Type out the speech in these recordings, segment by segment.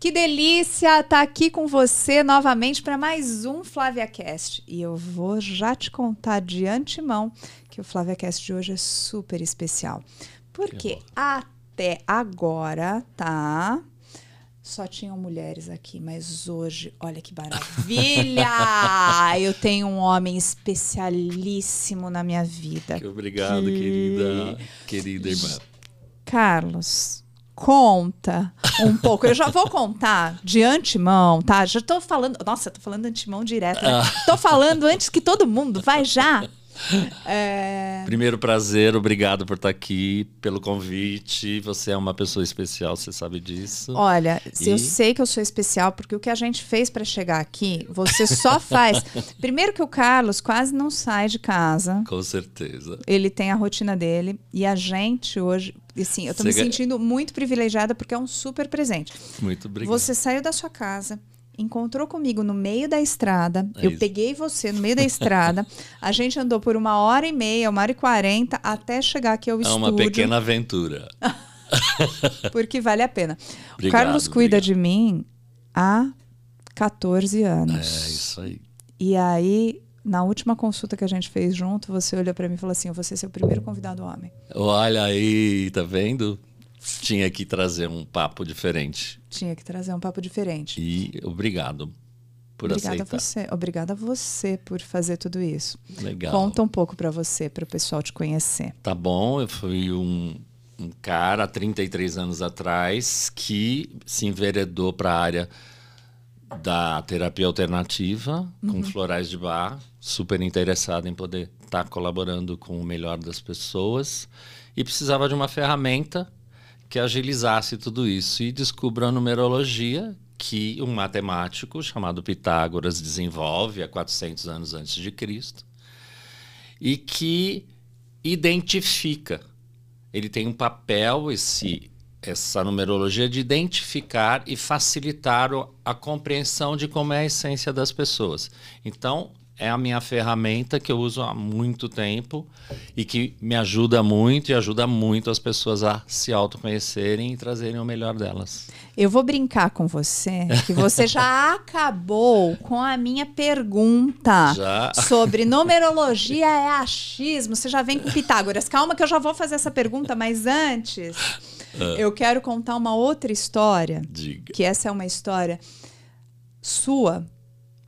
Que delícia estar tá aqui com você novamente para mais um FlaviaCast. E eu vou já te contar de antemão que o FlaviaCast de hoje é super especial. Porque até agora, tá? Só tinham mulheres aqui, mas hoje, olha que maravilha! eu tenho um homem especialíssimo na minha vida. Que obrigado, que... querida, querida irmã. Carlos, conta um pouco. Eu já vou contar de antemão, tá? Já tô falando. Nossa, tô falando antemão direto. Né? Ah. Tô falando antes que todo mundo. Vai já. É... Primeiro prazer, obrigado por estar aqui, pelo convite. Você é uma pessoa especial, você sabe disso. Olha, e... eu sei que eu sou especial porque o que a gente fez para chegar aqui, você só faz. Primeiro que o Carlos quase não sai de casa. Com certeza. Ele tem a rotina dele e a gente hoje, assim, eu tô você... me sentindo muito privilegiada porque é um super presente. Muito obrigado. Você saiu da sua casa, encontrou comigo no meio da estrada. É eu isso. peguei você no meio da estrada. a gente andou por uma hora e meia, uma hora e quarenta, até chegar aqui ao é estúdio. É uma pequena aventura. Porque vale a pena. Obrigado, o Carlos cuida obrigado. de mim há 14 anos. É, isso aí. E aí, na última consulta que a gente fez junto, você olhou para mim e falou assim: você é seu primeiro convidado homem. Olha aí, tá vendo? Tinha que trazer um papo diferente. Tinha que trazer um papo diferente. E obrigado por Obrigada aceitar. A você. Obrigada a você por fazer tudo isso. Legal. Conta um pouco para você, para o pessoal te conhecer. Tá bom, eu fui um, um cara há 33 anos atrás que se enveredou para a área da terapia alternativa uhum. com florais de bar, super interessado em poder estar tá colaborando com o melhor das pessoas e precisava de uma ferramenta que agilizasse tudo isso e descubra a numerologia que um matemático chamado Pitágoras desenvolve há 400 anos antes de Cristo e que identifica. Ele tem um papel esse essa numerologia de identificar e facilitar a compreensão de como é a essência das pessoas. Então, é a minha ferramenta que eu uso há muito tempo e que me ajuda muito e ajuda muito as pessoas a se autoconhecerem e trazerem o melhor delas. Eu vou brincar com você, que você já acabou com a minha pergunta já? sobre numerologia é achismo. Você já vem com Pitágoras. Calma que eu já vou fazer essa pergunta, mas antes uh. eu quero contar uma outra história. Diga. Que essa é uma história sua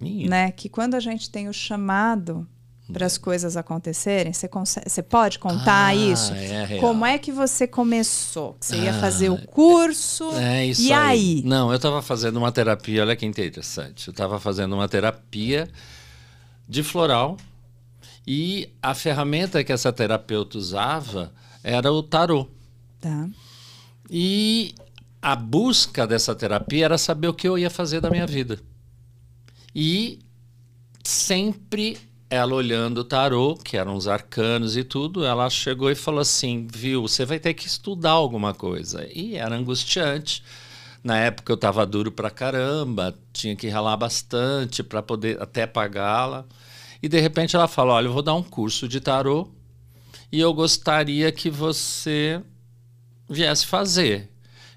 né? Que quando a gente tem o chamado para as coisas acontecerem, você, consegue, você pode contar ah, isso? É Como é que você começou? Você ia ah, fazer o curso? É isso e aí? aí? Não, eu estava fazendo uma terapia, olha que interessante. Eu estava fazendo uma terapia de floral e a ferramenta que essa terapeuta usava era o tarô. Tá. E a busca dessa terapia era saber o que eu ia fazer da minha vida. E sempre ela olhando o tarô, que eram os arcanos e tudo, ela chegou e falou assim: viu, você vai ter que estudar alguma coisa. E era angustiante. Na época eu estava duro pra caramba, tinha que ralar bastante para poder até pagá-la. E de repente ela falou: olha, eu vou dar um curso de tarô e eu gostaria que você viesse fazer.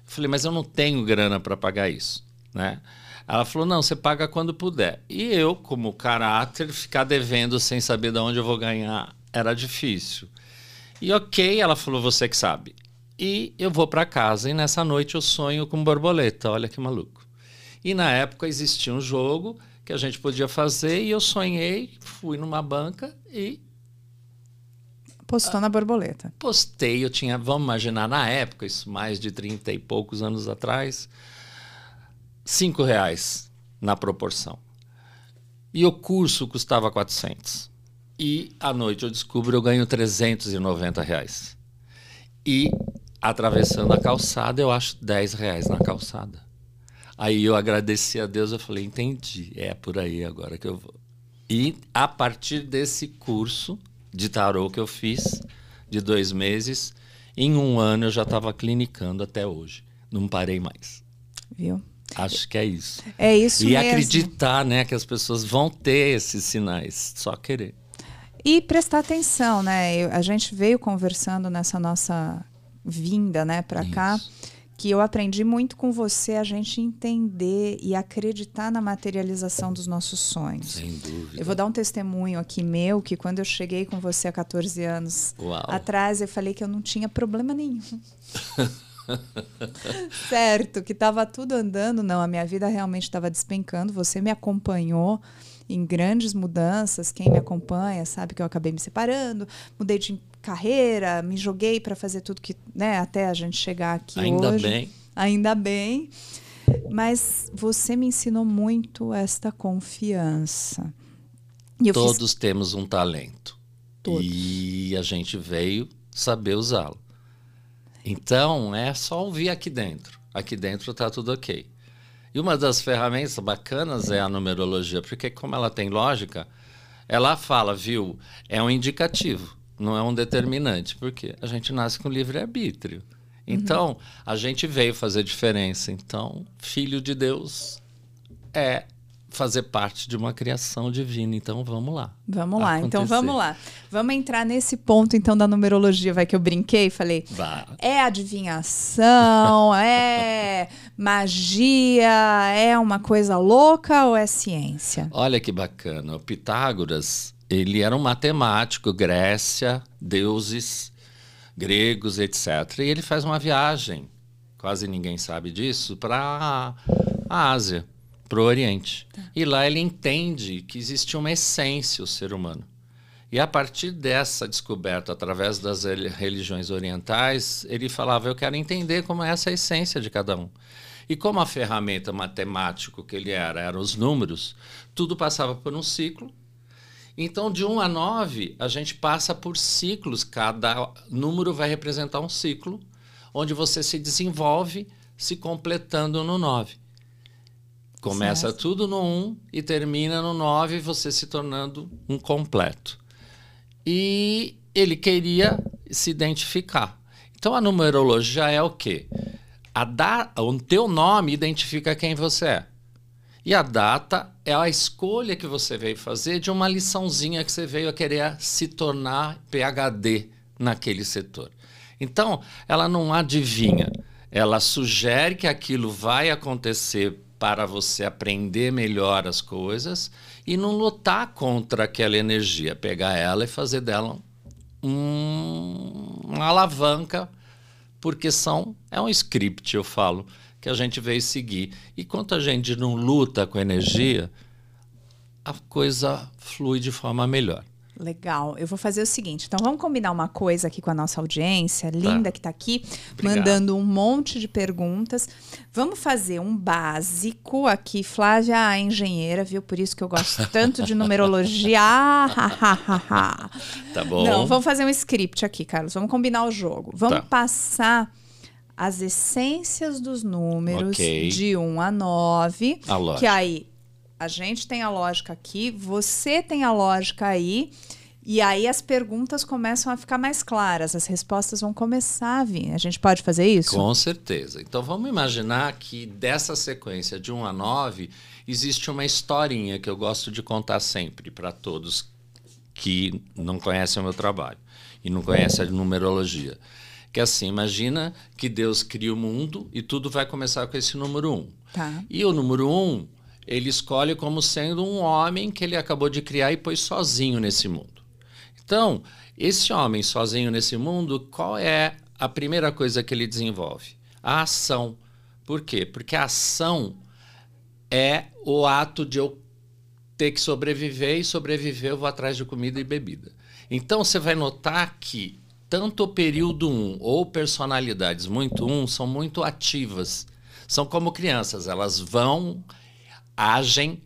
Eu falei: mas eu não tenho grana para pagar isso, né? Ela falou: não, você paga quando puder. E eu, como caráter, ficar devendo sem saber de onde eu vou ganhar era difícil. E ok, ela falou: você que sabe. E eu vou para casa e nessa noite eu sonho com borboleta. Olha que maluco. E na época existia um jogo que a gente podia fazer e eu sonhei, fui numa banca e Postou na borboleta. Postei, eu tinha, vamos imaginar, na época, isso mais de 30 e poucos anos atrás, cinco reais na proporção. E o curso custava 400. E à noite eu descubro eu ganho 390 reais. E atravessando a calçada eu acho 10 reais na calçada. Aí eu agradeci a Deus, eu falei, entendi, é por aí agora que eu vou. E a partir desse curso de tarô que eu fiz, de dois meses, em um ano eu já estava clinicando até hoje. Não parei mais. Viu? Acho que é isso. É isso e mesmo. E acreditar, né, que as pessoas vão ter esses sinais, só querer. E prestar atenção, né? Eu, a gente veio conversando nessa nossa vinda, né, para cá, que eu aprendi muito com você a gente entender e acreditar na materialização dos nossos sonhos. Sem dúvida. Eu vou dar um testemunho aqui meu, que quando eu cheguei com você há 14 anos Uau. atrás, eu falei que eu não tinha problema nenhum. certo, que estava tudo andando, não, a minha vida realmente estava despencando, você me acompanhou em grandes mudanças. Quem me acompanha sabe que eu acabei me separando, mudei de carreira, me joguei para fazer tudo que, né, até a gente chegar aqui Ainda hoje. bem. Ainda bem. Mas você me ensinou muito esta confiança. Todos fiz... temos um talento. Todos. E a gente veio saber usá-lo. Então, é só ouvir aqui dentro. Aqui dentro está tudo ok. E uma das ferramentas bacanas é a numerologia, porque como ela tem lógica, ela fala, viu, é um indicativo, não é um determinante, porque a gente nasce com livre-arbítrio. Então, uhum. a gente veio fazer diferença. Então, filho de Deus é fazer parte de uma criação divina. Então vamos lá. Vamos lá. Acontecer. Então vamos lá. Vamos entrar nesse ponto então da numerologia, vai que eu brinquei, falei. Bah. É adivinhação, é magia, é uma coisa louca ou é ciência? Olha que bacana. O Pitágoras, ele era um matemático, Grécia, deuses gregos, etc. E ele faz uma viagem, quase ninguém sabe disso, para a Ásia para o Oriente. Tá. E lá ele entende que existe uma essência o ser humano. E a partir dessa descoberta, através das religiões orientais, ele falava: Eu quero entender como é essa essência de cada um. E como a ferramenta matemática que ele era, eram os números, tudo passava por um ciclo. Então, de 1 a 9, a gente passa por ciclos, cada número vai representar um ciclo, onde você se desenvolve se completando no 9. Começa certo. tudo no 1 e termina no 9, você se tornando um completo. E ele queria se identificar. Então a numerologia é o quê? A da, o teu nome identifica quem você é. E a data é a escolha que você veio fazer de uma liçãozinha que você veio a querer se tornar PhD naquele setor. Então, ela não adivinha, ela sugere que aquilo vai acontecer para você aprender melhor as coisas e não lutar contra aquela energia, pegar ela e fazer dela um, uma alavanca, porque são é um script, eu falo, que a gente veio seguir. E quanto a gente não luta com energia, a coisa flui de forma melhor. Legal. Eu vou fazer o seguinte. Então, vamos combinar uma coisa aqui com a nossa audiência, linda tá. que está aqui, Obrigado. mandando um monte de perguntas. Vamos fazer um básico aqui. Flávia, a engenheira, viu? Por isso que eu gosto tanto de numerologia. tá bom. Não, vamos fazer um script aqui, Carlos. Vamos combinar o jogo. Vamos tá. passar as essências dos números okay. de 1 a 9. A que aí a gente tem a lógica aqui, você tem a lógica aí. E aí as perguntas começam a ficar mais claras, as respostas vão começar a vir. A gente pode fazer isso? Com certeza. Então vamos imaginar que dessa sequência de 1 a 9 existe uma historinha que eu gosto de contar sempre para todos que não conhecem o meu trabalho e não conhecem a numerologia. Que assim, imagina que Deus cria o mundo e tudo vai começar com esse número 1. Tá. E o número 1 ele escolhe como sendo um homem que ele acabou de criar e pôs sozinho nesse mundo. Então, esse homem sozinho nesse mundo, qual é a primeira coisa que ele desenvolve? A ação. Por quê? Porque a ação é o ato de eu ter que sobreviver e sobreviver eu vou atrás de comida e bebida. Então você vai notar que tanto o período 1 ou personalidades muito 1 são muito ativas. São como crianças, elas vão agem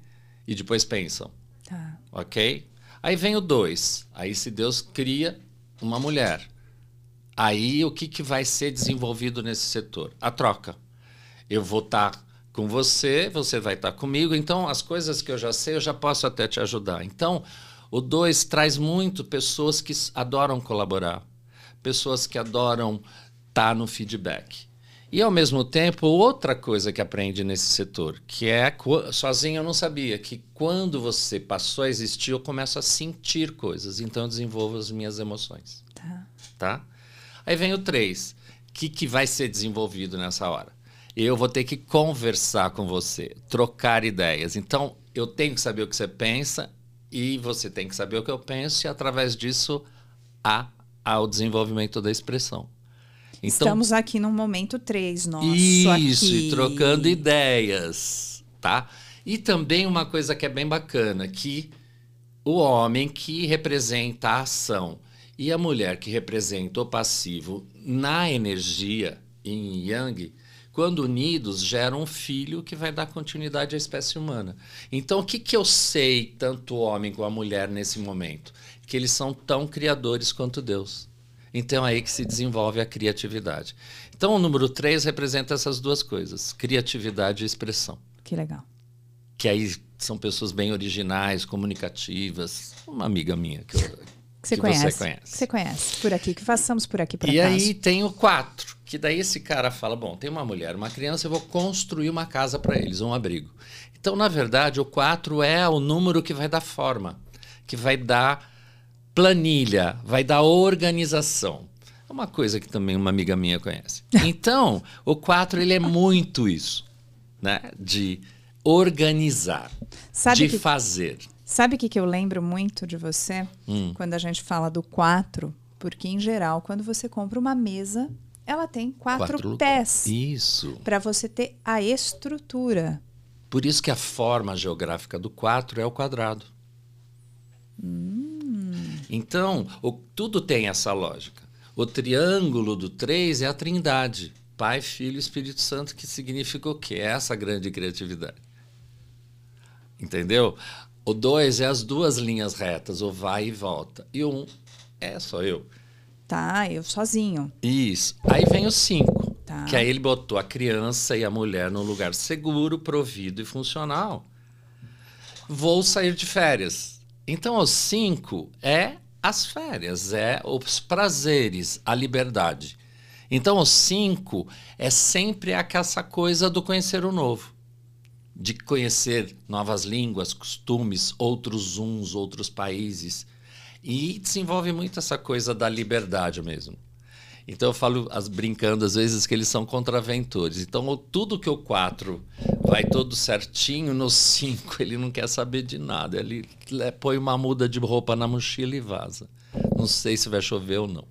e depois pensam. Tá. Ok? Aí vem o dois. Aí se Deus cria uma mulher. Aí o que, que vai ser desenvolvido nesse setor? A troca. Eu vou estar tá com você, você vai estar tá comigo. Então, as coisas que eu já sei, eu já posso até te ajudar. Então, o dois traz muito pessoas que adoram colaborar, pessoas que adoram estar tá no feedback. E, ao mesmo tempo, outra coisa que aprende nesse setor, que é, sozinho eu não sabia, que quando você passou a existir, eu começo a sentir coisas, então eu desenvolvo as minhas emoções. Tá. tá? Aí vem o 3, que, que vai ser desenvolvido nessa hora? Eu vou ter que conversar com você, trocar ideias. Então, eu tenho que saber o que você pensa e você tem que saber o que eu penso, e através disso há, há o desenvolvimento da expressão. Então, Estamos aqui no momento 3, nosso. Isso, aqui. trocando ideias, tá? E também uma coisa que é bem bacana, que o homem que representa a ação e a mulher que representa o passivo na energia, em Yang, quando unidos, geram um filho que vai dar continuidade à espécie humana. Então, o que, que eu sei, tanto o homem como a mulher, nesse momento? Que eles são tão criadores quanto Deus. Então, é aí que se desenvolve a criatividade. Então, o número 3 representa essas duas coisas: criatividade e expressão. Que legal. Que aí são pessoas bem originais, comunicativas. Uma amiga minha que, eu, que, você, que conhece, você conhece. Que você conhece. Por aqui, que façamos por aqui por E acaso. aí tem o 4, que daí esse cara fala: bom, tem uma mulher, uma criança, eu vou construir uma casa para eles, um abrigo. Então, na verdade, o 4 é o número que vai dar forma, que vai dar planilha, vai dar organização. É uma coisa que também uma amiga minha conhece. Então, o 4 ele é muito isso, né? De organizar, Sabe de que, fazer. Sabe o que, que eu lembro muito de você hum. quando a gente fala do 4? Porque, em geral, quando você compra uma mesa, ela tem quatro, quatro pés. Isso. Para você ter a estrutura. Por isso que a forma geográfica do 4 é o quadrado. Hum. Então, o, tudo tem essa lógica. O triângulo do 3 é a trindade. Pai, Filho e Espírito Santo, que significa o quê? É essa grande criatividade. Entendeu? O 2 é as duas linhas retas, o vai e volta. E o 1 um é só eu. Tá, eu sozinho. Isso. Aí vem o 5. Tá. Que aí ele botou a criança e a mulher num lugar seguro, provido e funcional. Vou sair de férias. Então, o 5 é as férias, é os prazeres, a liberdade. Então, o 5 é sempre essa coisa do conhecer o novo, de conhecer novas línguas, costumes, outros uns, outros países. E desenvolve muito essa coisa da liberdade mesmo. Então eu falo as, brincando às vezes que eles são contraventores. Então tudo que o 4 vai todo certinho, no 5 ele não quer saber de nada. Ele põe uma muda de roupa na mochila e vaza. Não sei se vai chover ou não.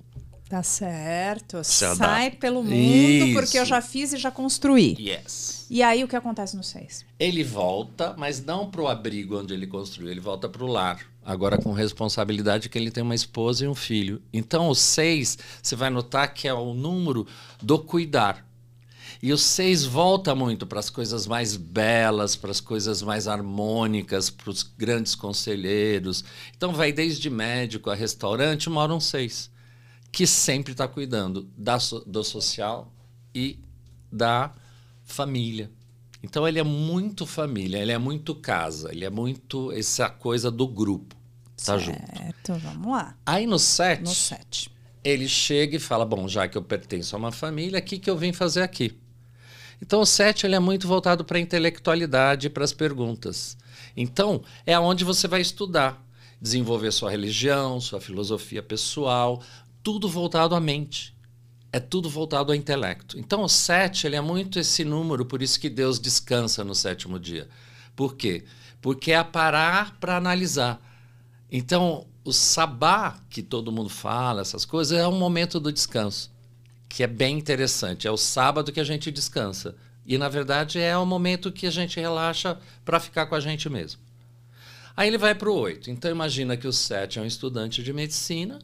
Tá certo. Sai pelo mundo Isso. porque eu já fiz e já construí. Yes. E aí o que acontece no 6? Ele volta, mas não para o abrigo onde ele construiu, ele volta para o lar. Agora com responsabilidade que ele tem uma esposa e um filho. Então o 6, você vai notar que é o número do cuidar. E o 6 volta muito para as coisas mais belas, para as coisas mais harmônicas, para os grandes conselheiros. Então vai desde médico a restaurante, mora um 6 que sempre está cuidando da, do social e da família. Então ele é muito família, ele é muito casa, ele é muito essa coisa do grupo. Tá certo, junto. Certo, vamos lá. Aí no 7, no 7, ele chega e fala: Bom, já que eu pertenço a uma família, o que, que eu vim fazer aqui? Então o 7 ele é muito voltado para a intelectualidade e para as perguntas. Então é onde você vai estudar, desenvolver sua religião, sua filosofia pessoal, tudo voltado à mente. É tudo voltado ao intelecto. Então, o sete ele é muito esse número, por isso que Deus descansa no sétimo dia. Por quê? Porque é parar para analisar. Então, o sabá, que todo mundo fala, essas coisas, é um momento do descanso, que é bem interessante. É o sábado que a gente descansa. E, na verdade, é o momento que a gente relaxa para ficar com a gente mesmo. Aí ele vai para o oito. Então, imagina que o sete é um estudante de medicina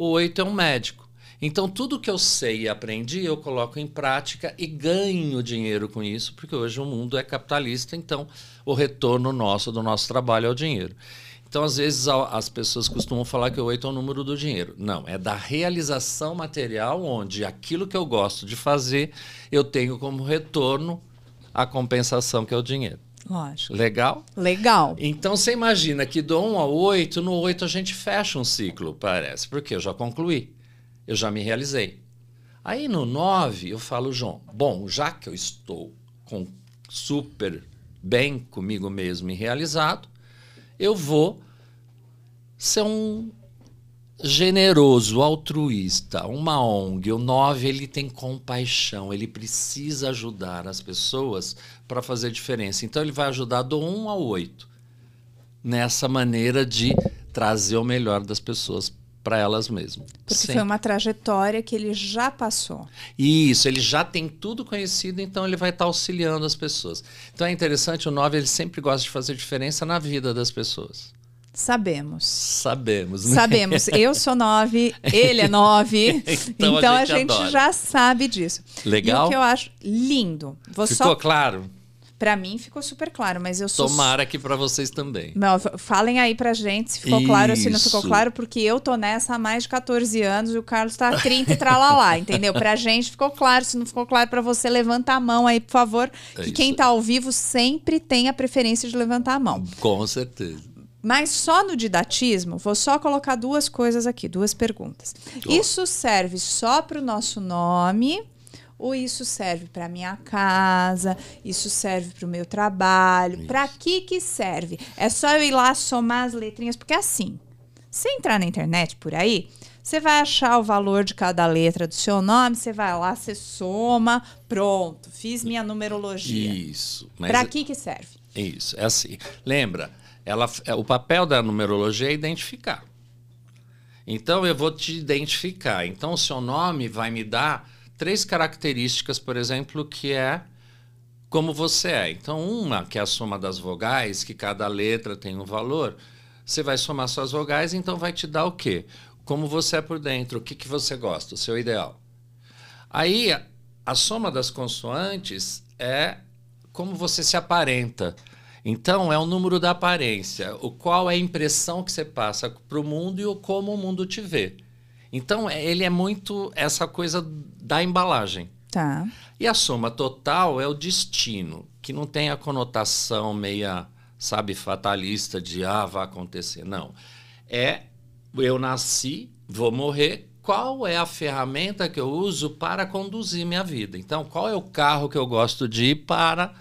o 8 é um médico. Então, tudo que eu sei e aprendi, eu coloco em prática e ganho dinheiro com isso, porque hoje o mundo é capitalista, então o retorno nosso do nosso trabalho é o dinheiro. Então, às vezes, as pessoas costumam falar que o 8 é o número do dinheiro. Não, é da realização material, onde aquilo que eu gosto de fazer, eu tenho como retorno a compensação, que é o dinheiro. Lógico. Legal? Legal. Então você imagina que do 1 ao 8, no 8 a gente fecha um ciclo, parece, porque eu já concluí, eu já me realizei. Aí no 9 eu falo, João, bom, já que eu estou com super bem comigo mesmo e realizado, eu vou ser um generoso, altruísta, uma ONG, o 9 ele tem compaixão, ele precisa ajudar as pessoas para fazer diferença. Então ele vai ajudar do 1 ao 8 nessa maneira de trazer o melhor das pessoas para elas mesmas. Porque Sem... foi uma trajetória que ele já passou. Isso, ele já tem tudo conhecido, então ele vai estar tá auxiliando as pessoas. Então é interessante, o 9 ele sempre gosta de fazer diferença na vida das pessoas. Sabemos. Sabemos, né? Sabemos. Eu sou nove, ele é nove. então, então, a gente, a gente já sabe disso. Legal. E o que eu acho lindo. Vou Ficou só... claro? Para mim ficou super claro, mas eu sou. Tomara que para vocês também. Não, falem aí pra gente se ficou Isso. claro ou se não ficou claro, porque eu tô nessa há mais de 14 anos e o Carlos tá 30 e tralalá, entendeu? Pra gente ficou claro. Se não ficou claro para você, levanta a mão aí, por favor. É que quem tá ao vivo sempre tem a preferência de levantar a mão. Com certeza. Mas só no didatismo, vou só colocar duas coisas aqui, duas perguntas. Oh. Isso serve só para o nosso nome ou isso serve para minha casa, isso serve para o meu trabalho? Para que que serve? É só eu ir lá somar as letrinhas, porque assim, se entrar na internet por aí, você vai achar o valor de cada letra do seu nome, você vai lá, você soma, pronto, fiz minha numerologia. Isso. Para que que serve? Isso, é assim. Lembra, ela, é, o papel da numerologia é identificar. Então eu vou te identificar. Então o seu nome vai me dar três características, por exemplo, que é como você é. Então uma que é a soma das vogais, que cada letra tem um valor. Você vai somar suas vogais, então vai te dar o quê? Como você é por dentro, o que, que você gosta, o seu ideal. Aí a, a soma das consoantes é como você se aparenta. Então, é o número da aparência, o qual é a impressão que você passa para o mundo e o como o mundo te vê. Então, é, ele é muito essa coisa da embalagem. Tá. E a soma total é o destino, que não tem a conotação meia, sabe, fatalista de ah, vai acontecer. Não. É eu nasci, vou morrer, qual é a ferramenta que eu uso para conduzir minha vida? Então, qual é o carro que eu gosto de ir para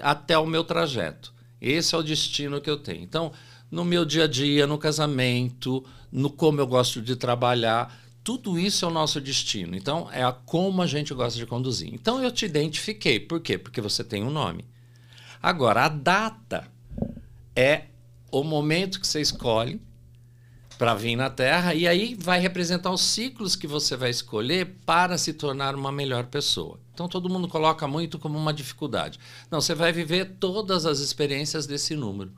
até o meu trajeto. Esse é o destino que eu tenho. Então, no meu dia a dia, no casamento, no como eu gosto de trabalhar, tudo isso é o nosso destino. Então, é a como a gente gosta de conduzir. Então, eu te identifiquei. Por quê? Porque você tem um nome. Agora, a data é o momento que você escolhe para vir na Terra e aí vai representar os ciclos que você vai escolher para se tornar uma melhor pessoa. Então todo mundo coloca muito como uma dificuldade. Não, você vai viver todas as experiências desse número,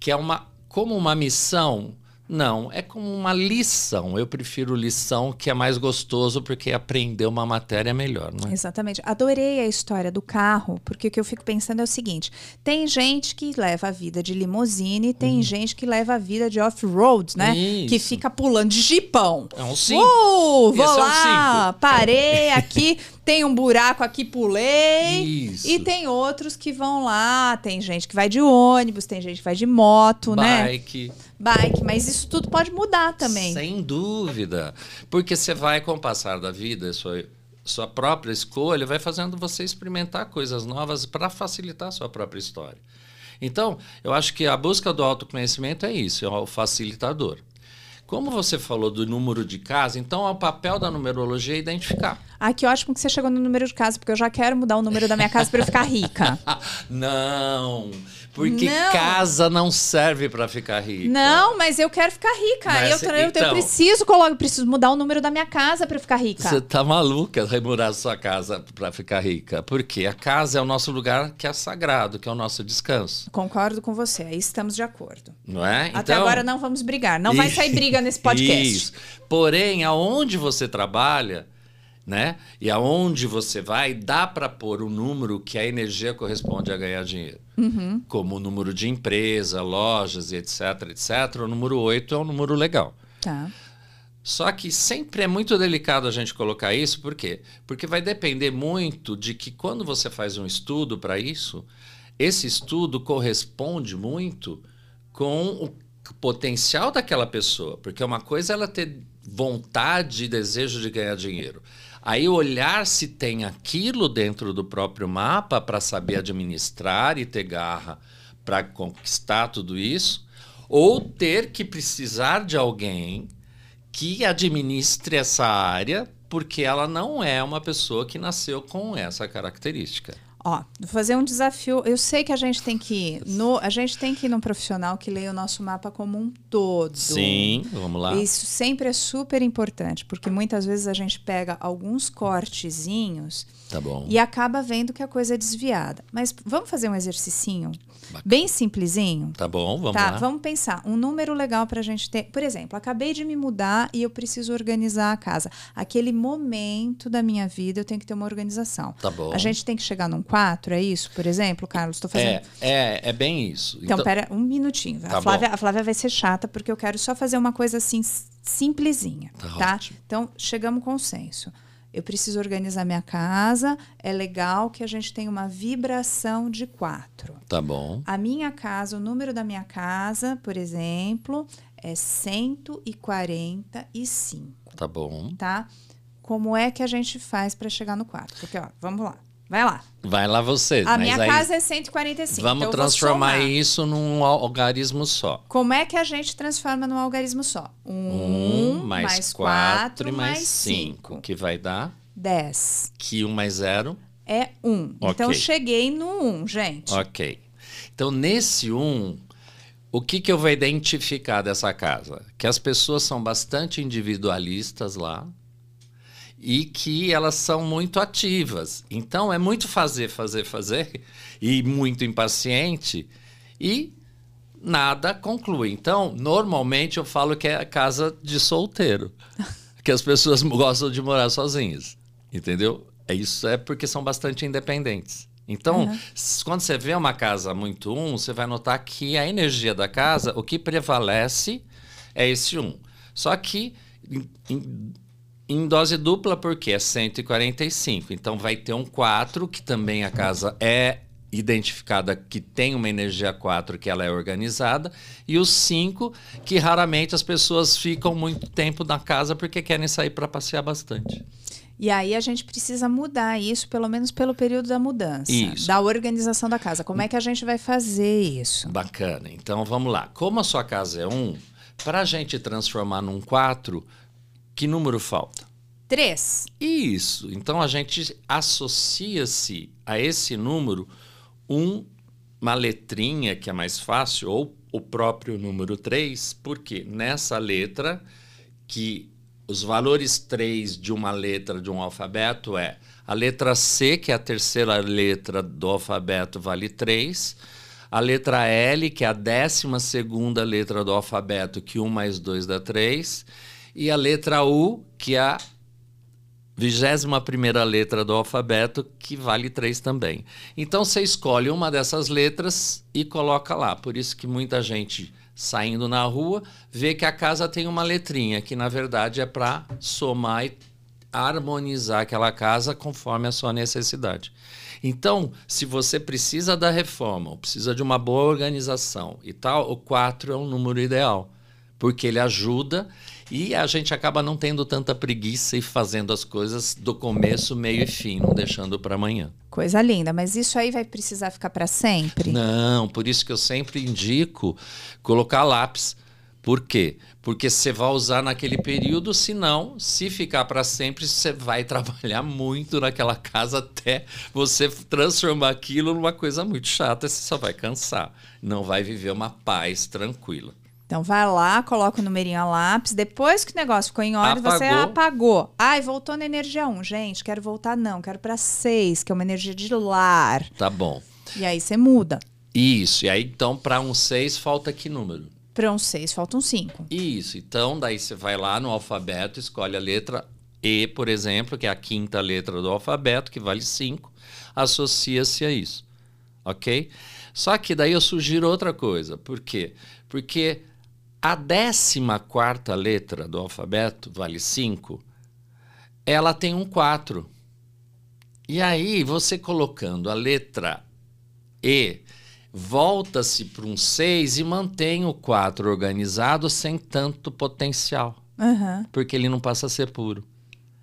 que é uma como uma missão não, é como uma lição. Eu prefiro lição, que é mais gostoso, porque aprender uma matéria é melhor, não é? Exatamente. Adorei a história do carro, porque o que eu fico pensando é o seguinte: tem gente que leva a vida de limusine, tem uhum. gente que leva a vida de off-road, né? Isso. Que fica pulando de jipão. É um cinco. Uh, vou Esse lá, é um parei aqui. tem um buraco aqui, pulei. Isso. E tem outros que vão lá. Tem gente que vai de ônibus, tem gente que vai de moto, Bike. né? Bike. Bike. Mas isso tudo pode mudar também. Sem dúvida. Porque você vai, com o passar da vida, sua, sua própria escolha, vai fazendo você experimentar coisas novas para facilitar a sua própria história. Então, eu acho que a busca do autoconhecimento é isso, é o facilitador. Como você falou do número de casa, então o papel da numerologia é identificar. Ah, que ótimo que você chegou no número de casa, porque eu já quero mudar o número da minha casa para eu ficar rica. Não. Porque não. casa não serve para ficar rica. Não, mas eu quero ficar rica. Mas, eu, eu, então, eu preciso eu preciso mudar o número da minha casa para ficar rica. Você tá maluca remurar sua casa para ficar rica? Porque a casa é o nosso lugar que é sagrado, que é o nosso descanso. Concordo com você. Aí estamos de acordo. Não é? Até então, agora não vamos brigar. Não vai sair briga nesse podcast. Isso. Porém, aonde você trabalha, né? E aonde você vai, dá para pôr um número que a energia corresponde a ganhar dinheiro. Uhum. Como o número de empresa, lojas e etc, etc. O número 8 é um número legal. Tá. Só que sempre é muito delicado a gente colocar isso, por quê? Porque vai depender muito de que quando você faz um estudo para isso, esse estudo corresponde muito com o potencial daquela pessoa. Porque uma coisa é ela ter vontade e desejo de ganhar dinheiro. Aí olhar se tem aquilo dentro do próprio mapa para saber administrar e ter garra para conquistar tudo isso, ou ter que precisar de alguém que administre essa área, porque ela não é uma pessoa que nasceu com essa característica. Ó, vou fazer um desafio. Eu sei que a gente tem que ir no, a gente tem que ir num profissional que leia o nosso mapa como um todo. Sim, vamos lá. Isso sempre é super importante, porque muitas vezes a gente pega alguns cortezinhos Tá bom. e acaba vendo que a coisa é desviada. Mas vamos fazer um exercicinho bem simplesinho? Tá bom, vamos tá, lá. vamos pensar. Um número legal pra gente ter. Por exemplo, acabei de me mudar e eu preciso organizar a casa. Aquele momento da minha vida eu tenho que ter uma organização. Tá bom. A gente tem que chegar num 4, é isso? Por exemplo, Carlos, estou fazendo. É, é, é bem isso. Então, pera um minutinho. Tá a, Flávia, a Flávia vai ser chata, porque eu quero só fazer uma coisa assim, simplesinha. Tá Tá? Então, chegamos com consenso. Eu preciso organizar minha casa. É legal que a gente tenha uma vibração de quatro. Tá bom. A minha casa, o número da minha casa, por exemplo, é 145, Tá bom. tá? Como é que a gente faz para chegar no quarto? Porque, ó, vamos lá. Vai lá. Vai lá você. A minha aí casa é 145. vamos então transformar isso num algarismo só. Como é que a gente transforma num algarismo só? Um, Um, mais, quatro, quatro e mais cinco. Que vai dar 10. que um mais zero. É um. Então, Ok. cheguei no um, gente. Ok. Então, nesse um, o que, que eu vou identificar dessa casa? Que as pessoas são bastante individualistas lá e que elas são muito ativas. Então, é muito fazer, fazer, fazer e muito impaciente e nada conclui. Então, normalmente eu falo que é a casa de solteiro, que as pessoas gostam de morar sozinhas, entendeu? É Isso é porque são bastante independentes. Então, s- quando você vê uma casa muito um, você vai notar que a energia da casa, o que prevalece é esse um. Só que em, em- em dose dupla, porque é 145. Então, vai ter um 4, que também a casa é identificada que tem uma energia 4, que ela é organizada, e o 5, que raramente as pessoas ficam muito tempo na casa porque querem sair para passear bastante. E aí a gente precisa mudar isso, pelo menos pelo período da mudança. Isso. Da organização da casa. Como é que a gente vai fazer isso? Bacana. Então vamos lá. Como a sua casa é um, para a gente transformar num 4, que número falta? Três. Isso. Então a gente associa-se a esse número um, uma letrinha que é mais fácil, ou o próprio número 3, porque nessa letra, que os valores 3 de uma letra de um alfabeto é a letra C, que é a terceira letra do alfabeto, vale 3. A letra L, que é a décima segunda letra do alfabeto, que 1 mais 2 dá 3. E a letra U, que é a vigésima primeira letra do alfabeto, que vale 3 também. Então você escolhe uma dessas letras e coloca lá. Por isso que muita gente saindo na rua vê que a casa tem uma letrinha, que na verdade é para somar e harmonizar aquela casa conforme a sua necessidade. Então, se você precisa da reforma, ou precisa de uma boa organização e tal, o 4 é um número ideal, porque ele ajuda e a gente acaba não tendo tanta preguiça e fazendo as coisas do começo, meio e fim, não deixando para amanhã. Coisa linda. Mas isso aí vai precisar ficar para sempre? Não, por isso que eu sempre indico colocar lápis. Por quê? Porque você vai usar naquele período, senão, se ficar para sempre, você vai trabalhar muito naquela casa até você transformar aquilo numa coisa muito chata, você só vai cansar. Não vai viver uma paz tranquila. Então vai lá, coloca o numerinho a lápis. Depois que o negócio ficou em ordem, você Apagou. apagou. Ai, voltou na energia 1. Gente, quero voltar não, quero para 6, que é uma energia de lar. Tá bom. E aí você muda. Isso. E aí, então, para um 6, falta que número? Para um 6, falta um 5. Isso. Então, daí você vai lá no alfabeto, escolhe a letra E, por exemplo, que é a quinta letra do alfabeto, que vale 5, associa-se a isso. Ok? Só que daí eu sugiro outra coisa. Por quê? Porque a décima quarta letra do alfabeto, vale 5, ela tem um 4. E aí, você colocando a letra E, volta-se para um 6 e mantém o 4 organizado sem tanto potencial, Aham. porque ele não passa a ser puro.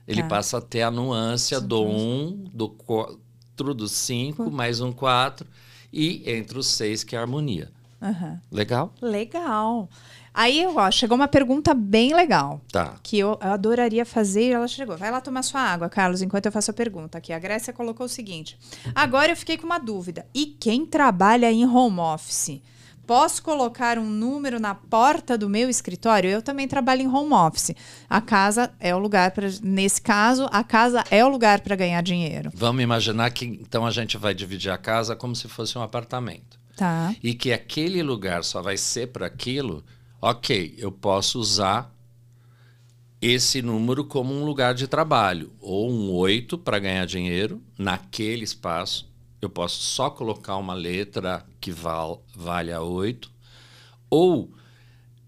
Ele Tá. passa a ter a nuance do 1, do 4, do 5, mais um 4, e entre os 6 que é a harmonia. Aham. Legal? Legal. Aí, ó, chegou uma pergunta bem legal. Tá. Que eu, eu adoraria fazer e ela chegou. Vai lá tomar sua água, Carlos, enquanto eu faço a pergunta aqui. A Grécia colocou o seguinte: Agora eu fiquei com uma dúvida. E quem trabalha em home office? Posso colocar um número na porta do meu escritório? Eu também trabalho em home office. A casa é o lugar para. Nesse caso, a casa é o lugar para ganhar dinheiro. Vamos imaginar que então a gente vai dividir a casa como se fosse um apartamento. Tá. E que aquele lugar só vai ser para aquilo. Ok, eu posso usar esse número como um lugar de trabalho. Ou um 8 para ganhar dinheiro naquele espaço. Eu posso só colocar uma letra que val, valha 8. Ou,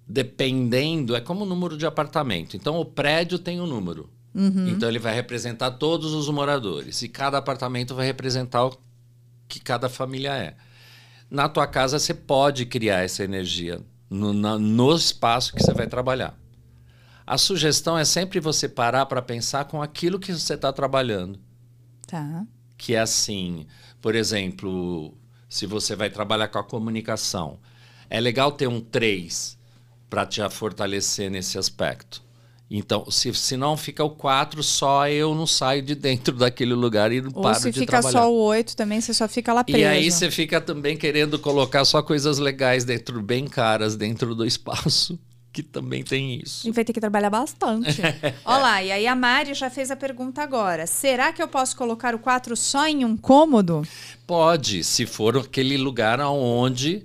dependendo, é como o número de apartamento. Então, o prédio tem um número. Então, ele vai representar todos os moradores. E cada apartamento vai representar o que cada família é. Na tua casa, você pode criar essa energia no, na- no espaço que você vai trabalhar. A sugestão é sempre você parar para pensar com aquilo que você está trabalhando Tá. que é assim, por exemplo, se você vai trabalhar com a comunicação, é legal ter um 3 para te fortalecer nesse aspecto. Então, se, se não fica o 4, só eu não saio de dentro daquele lugar e não Ou paro se de fica trabalhar. só o 8 também, você só fica lá preso. E aí você fica também querendo colocar só coisas legais dentro, bem caras dentro do espaço, que também tem isso. E vai ter que trabalhar bastante. Olha lá, e aí a Mari já fez a pergunta agora. Será que eu posso colocar o 4 só em um cômodo? Pode, se for aquele lugar onde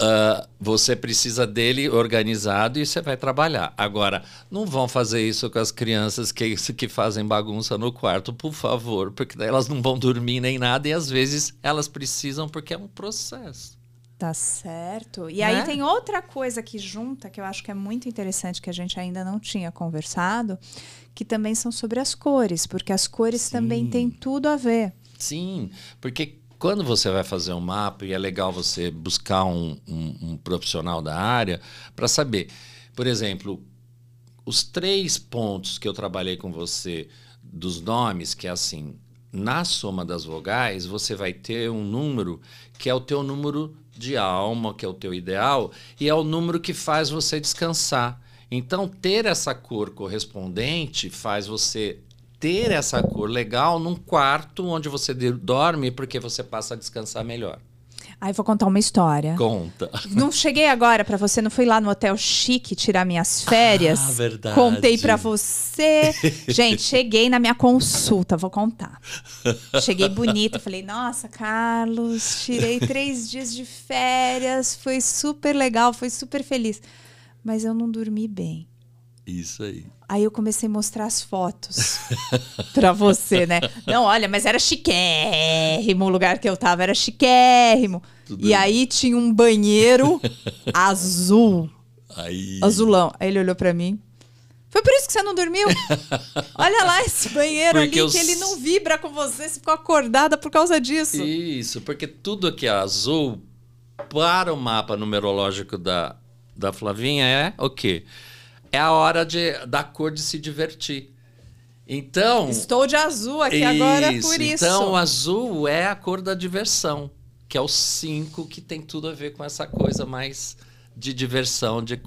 ah, você precisa dele organizado e você vai trabalhar. Agora, não vão fazer isso com as crianças que, que fazem bagunça no quarto, por favor, porque daí elas não vão dormir nem nada e às vezes elas precisam porque é um processo. Tá certo. E Né? aí tem outra coisa que junta, que eu acho que é muito interessante, que a gente ainda não tinha conversado, que também são sobre as cores, porque as cores também têm tudo a ver. Sim, porque quando você vai fazer um mapa, e é legal você buscar um, um- um profissional da área para saber, por exemplo, os três pontos que eu trabalhei com você dos nomes, que é assim, na soma das vogais, você vai ter um número que é o teu número de alma, que é o teu ideal, e é o número que faz você descansar. Então, ter essa cor correspondente faz você ter essa cor legal num quarto onde você dorme, porque você passa a descansar melhor. Aí vou contar uma história. Conta. Não cheguei agora pra você, não fui lá no hotel chique tirar minhas férias. Ah, verdade. Contei pra você. Gente, cheguei na minha consulta, vou contar. Cheguei bonita, falei: Nossa, Carlos, tirei três dias de férias, foi super legal, foi super feliz. Mas eu não dormi bem. Isso aí. Aí eu comecei a mostrar as fotos pra você, né? Não, olha, mas era chiquérrimo o lugar que eu tava, era chiquérrimo. Tudo e bem. aí tinha um banheiro azul, Aí. azulão. Aí ele olhou pra mim. Foi por isso que você não dormiu? Olha lá esse banheiro Porque ali eu que ele não vibra com você, você ficou acordada por causa disso. Isso, porque tudo que é azul para o mapa numerológico da, da Flavinha é o quê? É a hora de, da cor de se divertir. Então. Estou de azul aqui agora por isso. Então, o azul é a cor da diversão, que é o 5, que tem tudo a ver com essa coisa mais de diversão. De...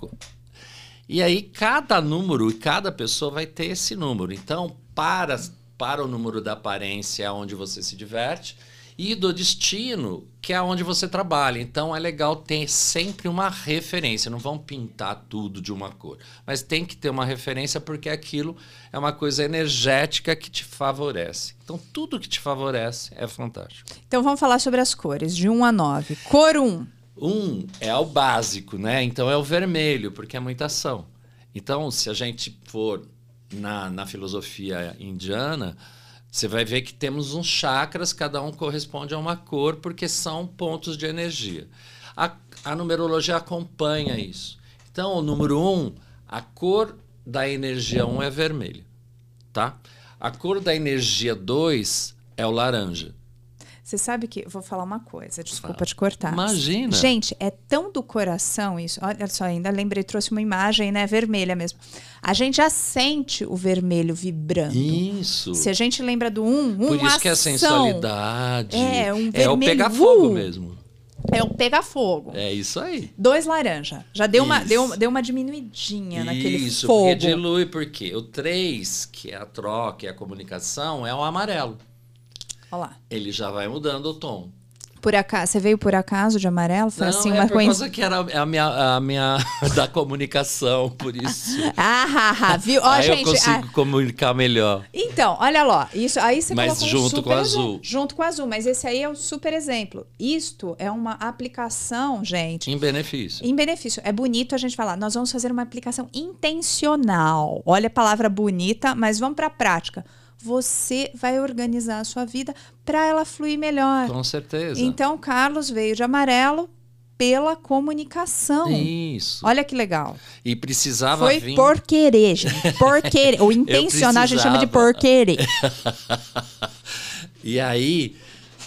E aí, cada número e cada pessoa vai ter esse número. Então, para, para o número da aparência, onde você se diverte, e do destino, que é onde você trabalha. Então, é legal ter sempre uma referência. Não vão pintar tudo de uma cor, mas tem que ter uma referência, porque aquilo é uma coisa energética que te favorece. Então, tudo que te favorece é fantástico. Então vamos falar sobre as cores, de 1 a 9. Cor 1. Um é o básico, né? Então é o vermelho, porque é muita ação. Então, se a gente for na, na filosofia indiana, você vai ver que temos uns chakras, cada um corresponde a uma cor, porque são pontos de energia. A, a numerologia acompanha isso. Então, o número um, a cor da energia 1 um é vermelha, tá? A cor da energia 2 é o laranja. Você sabe que. Vou falar uma coisa, desculpa Fala. te cortar. Imagina. Gente, é tão do coração isso. Olha só, ainda lembrei, trouxe uma imagem, né? Vermelha mesmo. A gente já sente o vermelho vibrando. Isso. Se a gente lembra do um, um Por isso que é ação. sensualidade. É, um É o vermelho, pegar fogo mesmo. É o pega-fogo. É isso aí. Dois laranja. Já deu uma, Isso. deu, deu uma diminuidinha naquele Isso, fogo. porque dilui, porque o 3, que é a troca e a comunicação, é o amarelo. Olha lá. Ele já vai mudando o tom. Por acaso, você veio por acaso de amarelo? Foi Não, assim é uma por causa que era a minha, a minha da comunicação, por isso. Ah, ah, ah, viu? Ó, aí gente. eu consigo ah, comunicar melhor. Então, olha lá, isso aí você Mas colocou um junto super com o exemplo. azul. Junto com o azul, mas esse aí é o super exemplo. Isto é uma aplicação, gente, Em benefício. em benefício. É bonito a gente falar, nós vamos fazer uma aplicação intencional. Olha a palavra bonita, mas vamos para a prática. Você vai organizar a sua vida para ela fluir melhor. Com certeza. Então, Carlos veio de amarelo pela comunicação. Isso. Olha que legal. E precisava Foi vir. por querer, gente. Por querer. O intencional a gente chama de por querer. E aí,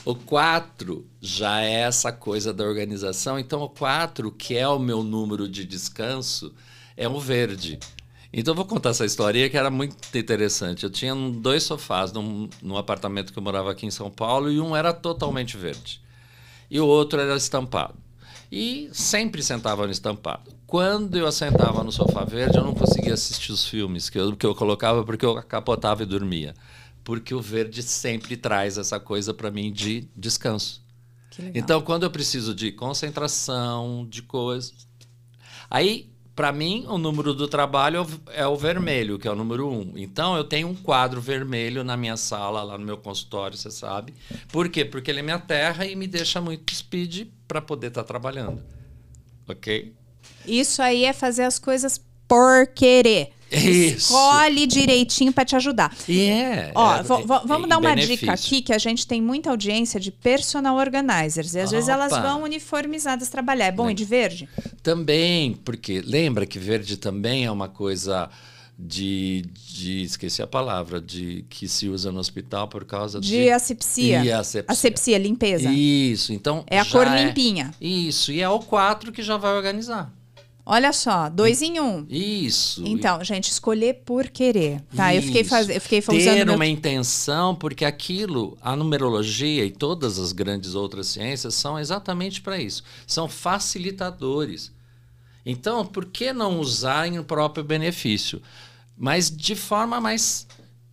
o 4 já é essa coisa da organização. Então, o 4, que é o meu número de descanso, é o verde. Então, eu vou contar essa historinha que era muito interessante. Eu tinha dois sofás num, num apartamento que eu morava aqui em São Paulo e um era totalmente verde. E o outro era estampado. E sempre sentava no estampado. Quando eu sentava no sofá verde, eu não conseguia assistir os filmes que eu, que eu colocava porque eu capotava e dormia. Porque o verde sempre traz essa coisa para mim de descanso. Então, quando eu preciso de concentração, de coisas. Aí, para mim, o número do trabalho é o- é o vermelho, que é o número um. Então, eu tenho um quadro vermelho na minha sala, lá no meu consultório, você sabe. Por quê? Porque ele me aterra e me deixa muito speed para poder estar trabalhando. Ok? Isso aí é fazer as coisas por querer. Isso. Escolhe direitinho para te ajudar. E é. Ó, é- é- vamos dar uma benefício. dica aqui que a gente tem muita audiência de personal organizers. E às vezes elas Opa. vão uniformizadas trabalhar. É bom ir de verde? Também, porque lembra que verde também é uma coisa de, de esqueci a palavra, de que se usa no hospital por causa de, De asepsia. E asepsia. Asepsia, limpeza. Isso, então É a cor limpinha. Isso, e é o 4 que já vai organizar. Olha só, dois em um. Isso. Então, gente, escolher por querer. Tá, eu fiquei, Isso. faz... eu fiquei ter meu- uma intenção, porque aquilo, a numerologia e todas as grandes outras ciências são exatamente para isso. São facilitadores. Então, por que não usar em próprio benefício? Mas de forma mais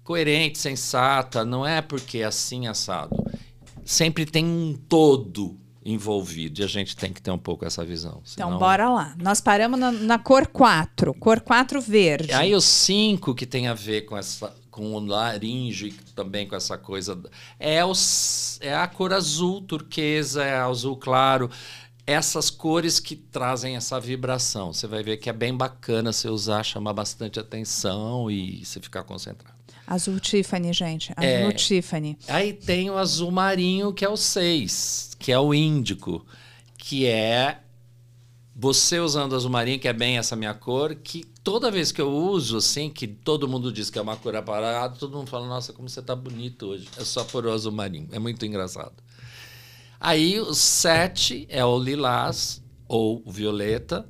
coerente, sensata, não é porque é assim assado. Sempre tem um todo envolvido e a gente tem que ter um pouco essa visão. Então, senão- bora lá. Nós paramos na, na cor 4. Cor 4 verde. Aí o 5 que tem a ver com essa com o laringe, também com essa coisa é os, é a cor azul turquesa, é azul claro, essas cores que trazem essa vibração. Você vai ver que é bem bacana você usar, chamar bastante atenção e você ficar concentrado. Azul Tiffany, gente. Azul É. Tiffany. Aí tem o azul marinho, que é o 6, que é o índico, que é você usando azul marinho, que é bem essa minha cor, que toda vez que eu uso, assim, que todo mundo diz que é uma cor aparada, todo mundo fala, nossa, como você tá bonito hoje. É só por o azul marinho. É muito engraçado. Aí o 7 é o lilás, ou violeta,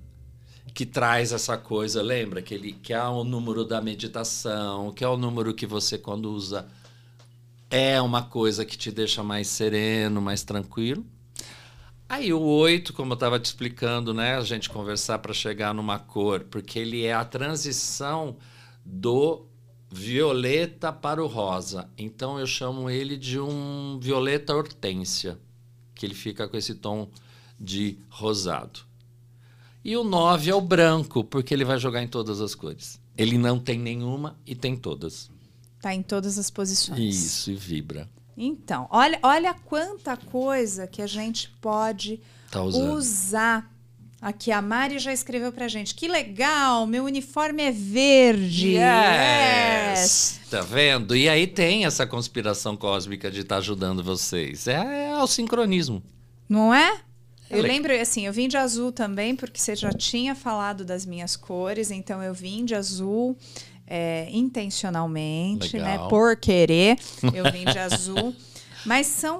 que traz essa coisa, lembra? Que, ele, que é o número da meditação, que é o número que você, quando usa, é uma coisa que te deixa mais sereno, mais tranquilo. Aí o 8, como eu estava te explicando, né? A gente conversar para chegar numa cor, porque ele é a transição do violeta para o rosa. Então eu chamo ele de um violeta hortênsia, que ele fica com esse tom de rosado. E o 9 é o branco, porque ele vai jogar em todas as cores. Ele não tem nenhuma e tem todas. Tá em todas as posições. Isso, e vibra. Então, olha, olha quanta coisa que a gente pode Tá usar. Aqui a Mari já escreveu pra gente. Que legal, meu uniforme é verde. Yes! Tá vendo? E aí tem essa conspiração cósmica de estar ajudando vocês. É, é o sincronismo. Não é? Eu le- lembro, assim, eu vim de azul também, porque você já tinha falado das minhas cores, então eu vim de azul é, intencionalmente, né? Legal. Por querer, eu vim de azul. Mas são,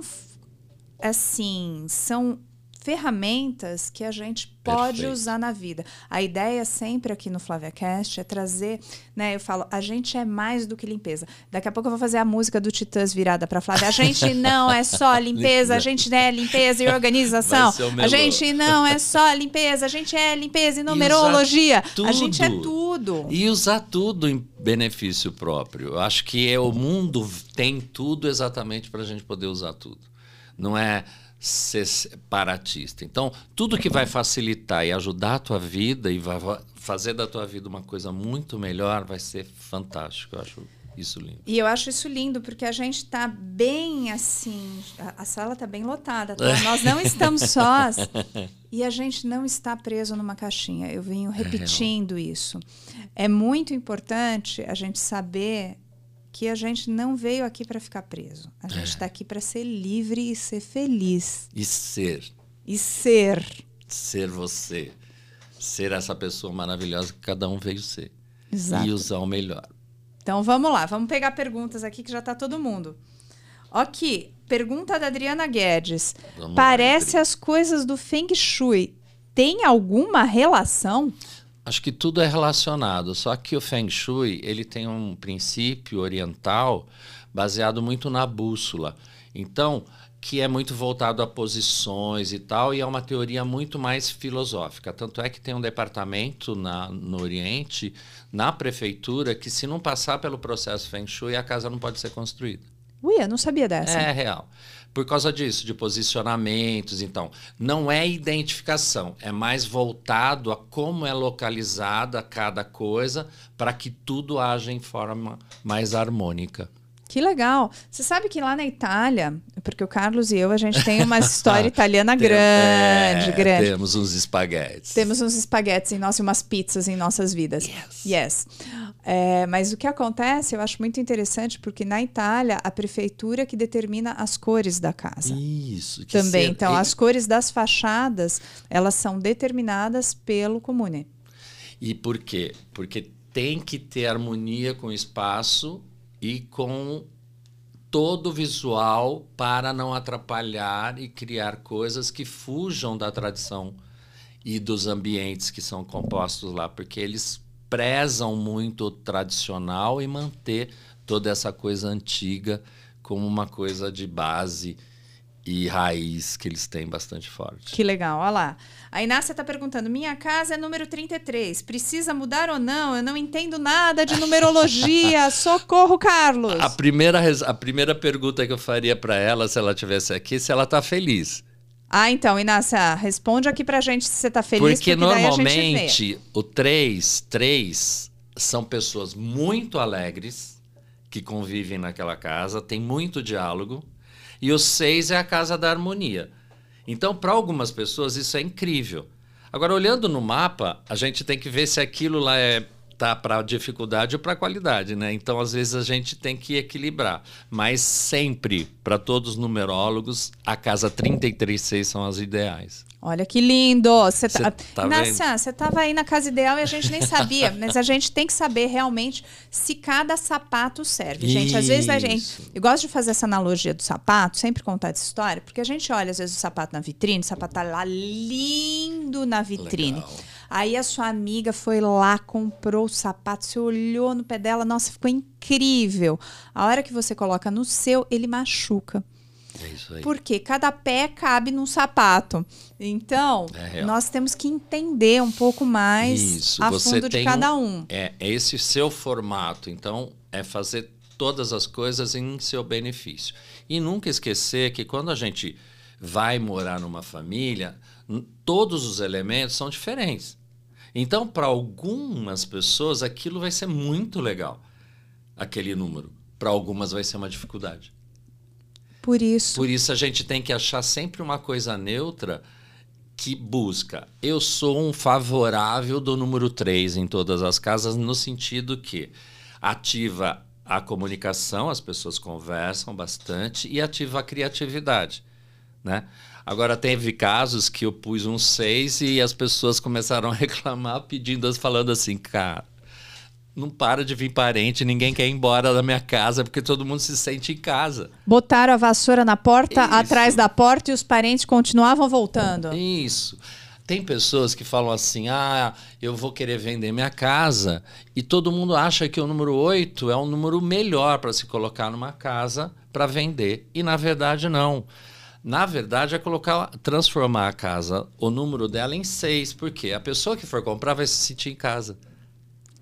assim, são ferramentas que a gente pode Perfeito. usar na vida. A ideia sempre aqui no FlaviaCast é trazer, né? Eu falo, a gente é mais do que limpeza. Daqui a pouco eu vou fazer a música do Titãs virada para Flávia. A gente não é só limpeza, a gente é limpeza e organização. A gente não é só limpeza, a gente é limpeza e numerologia. A gente é tudo. E usar tudo em benefício próprio. Eu acho que é, o mundo tem tudo exatamente para a gente poder usar tudo. Não é separatista. Então, tudo que vai facilitar e ajudar a tua vida e vai va- fazer da tua vida uma coisa muito melhor vai ser fantástico. Eu acho isso lindo. E eu acho isso lindo, porque a gente está bem assim. A, a sala está bem lotada. tá? Nós não estamos sós. E a gente não está preso numa caixinha. Eu venho repetindo isso. É muito importante a gente saber que a gente não veio aqui para ficar preso. A gente está aqui para ser livre e ser feliz. E ser, E ser. ser você. Ser essa pessoa maravilhosa que cada um veio ser. Exato. E usar o melhor. Então vamos lá, vamos pegar perguntas aqui que já está todo mundo. Ok, pergunta da Adriana Guedes. Vamos lá, Parece Adri. as coisas do Feng Shui. Tem alguma relação? Acho que tudo é relacionado, só que o Feng Shui ele tem um princípio oriental baseado muito na bússola. Então, que é muito voltado a posições e tal, e é uma teoria muito mais filosófica. Tanto é que tem um departamento na, no Oriente, na prefeitura, que se não passar pelo processo Feng Shui, a casa não pode ser construída. Ui, eu não sabia dessa. É real. Por causa disso, de posicionamentos, então, não é identificação, é mais voltado a como é localizada cada coisa para que tudo haja em forma mais harmônica. Que legal. Você sabe que lá na Itália, porque o Carlos e eu, a gente tem uma história italiana grande, É, grande. Temos uns espaguetes. Temos uns espaguetes em nós e umas pizzas em nossas vidas. Yes. Yes. É, mas o que acontece, eu acho muito interessante, porque na Itália, a prefeitura que determina as cores da casa. Isso. que Também. ser- Então, e- as cores das fachadas, elas são determinadas pelo comune. E por quê? Porque tem que ter harmonia com o espaço e com todo o visual para não atrapalhar e criar coisas que fujam da tradição e dos ambientes que são compostos lá, porque eles prezam muito o tradicional e manter toda essa coisa antiga como uma coisa de base e raiz que eles têm bastante forte. Que legal, olha lá. A Inácia está perguntando: minha casa é número 33. Precisa mudar ou não? Eu não entendo nada de numerologia. Socorro, Carlos. A primeira, a primeira pergunta que eu faria para ela, se ela tivesse aqui, se ela está feliz. Ah, então, Inácia, responde aqui pra gente se você tá feliz, Porque vê. normalmente o 3, 3 são pessoas muito alegres que convivem naquela casa, tem muito diálogo, e o 6 é a casa da harmonia. Então, para algumas pessoas, isso é incrível. Agora, olhando no mapa, a gente tem que ver se aquilo lá é tá para dificuldade ou para qualidade, né? Então, às vezes a gente tem que equilibrar, mas sempre para todos os numerólogos, a casa 336 são as ideais. Olha que lindo. Você tá... Tá Inácia, você tava aí na casa ideal e a gente nem sabia, mas a gente tem que saber realmente se cada sapato serve. Gente, às vezes a gente. Isso. Eu gosto de fazer essa analogia do sapato, sempre contar essa história, porque a gente olha às vezes o sapato na vitrine, o sapato tá lá lindo na vitrine. Legal. Aí a sua amiga foi lá, comprou o sapato, você olhou no pé dela, nossa, ficou incrível. A hora que você coloca no seu, ele machuca. É isso aí. Porque cada pé cabe num sapato. Então, É nós temos que entender um pouco mais Isso, a você fundo de cada um-. É, é esse seu formato. Então, é fazer todas as coisas em seu benefício. E nunca esquecer que quando a gente vai morar numa família, todos os elementos são diferentes. Então, para algumas pessoas, aquilo vai ser muito legal, aquele número. Para algumas, vai ser uma dificuldade. Por isso, Por isso a gente tem que achar sempre uma coisa neutra que busca. Eu sou um favorável do número 3 em todas as casas, no sentido que ativa a comunicação, as pessoas conversam bastante, e ativa a criatividade. Né? Agora, teve casos que eu pus um 6 e as pessoas começaram a reclamar, pedindo, falando assim, cara, não para de vir parente, ninguém quer ir embora da minha casa porque todo mundo se sente em casa. Botaram a vassoura na porta, Isso. atrás da porta e os parentes continuavam voltando. Isso. Tem pessoas que falam assim: ah, eu vou querer vender minha casa, e todo mundo acha que o número 8 é um número melhor para se colocar numa casa para vender. E na verdade, não. Na verdade, é colocar, transformar a casa, o número dela em 6, porque a pessoa que for comprar vai se sentir em casa.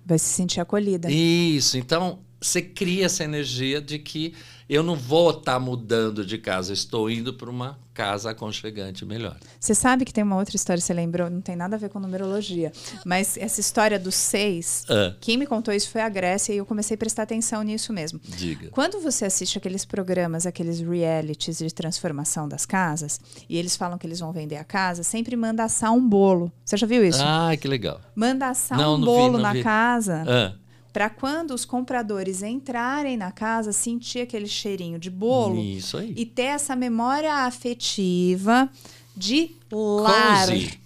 Vai se sentir acolhida. Isso, então você cria essa energia de que eu não vou estar tá mudando de casa, estou indo para uma casa aconchegante melhor. Você sabe que tem uma outra história, você lembrou, não tem nada a ver com numerologia, mas essa história dos seis, Ah. quem me contou isso foi a Grécia e eu comecei a prestar atenção nisso mesmo. Diga. Quando você assiste aqueles programas, aqueles realities de transformação das casas, e eles falam que eles vão vender a casa, sempre manda assar um bolo. Você já viu isso? Ah, que legal. Manda assar Não, um vi, bolo não na vi. casa Ah, para quando os compradores entrarem na casa, sentir aquele cheirinho de bolo isso aí. e ter essa memória afetiva de lar. Cozy.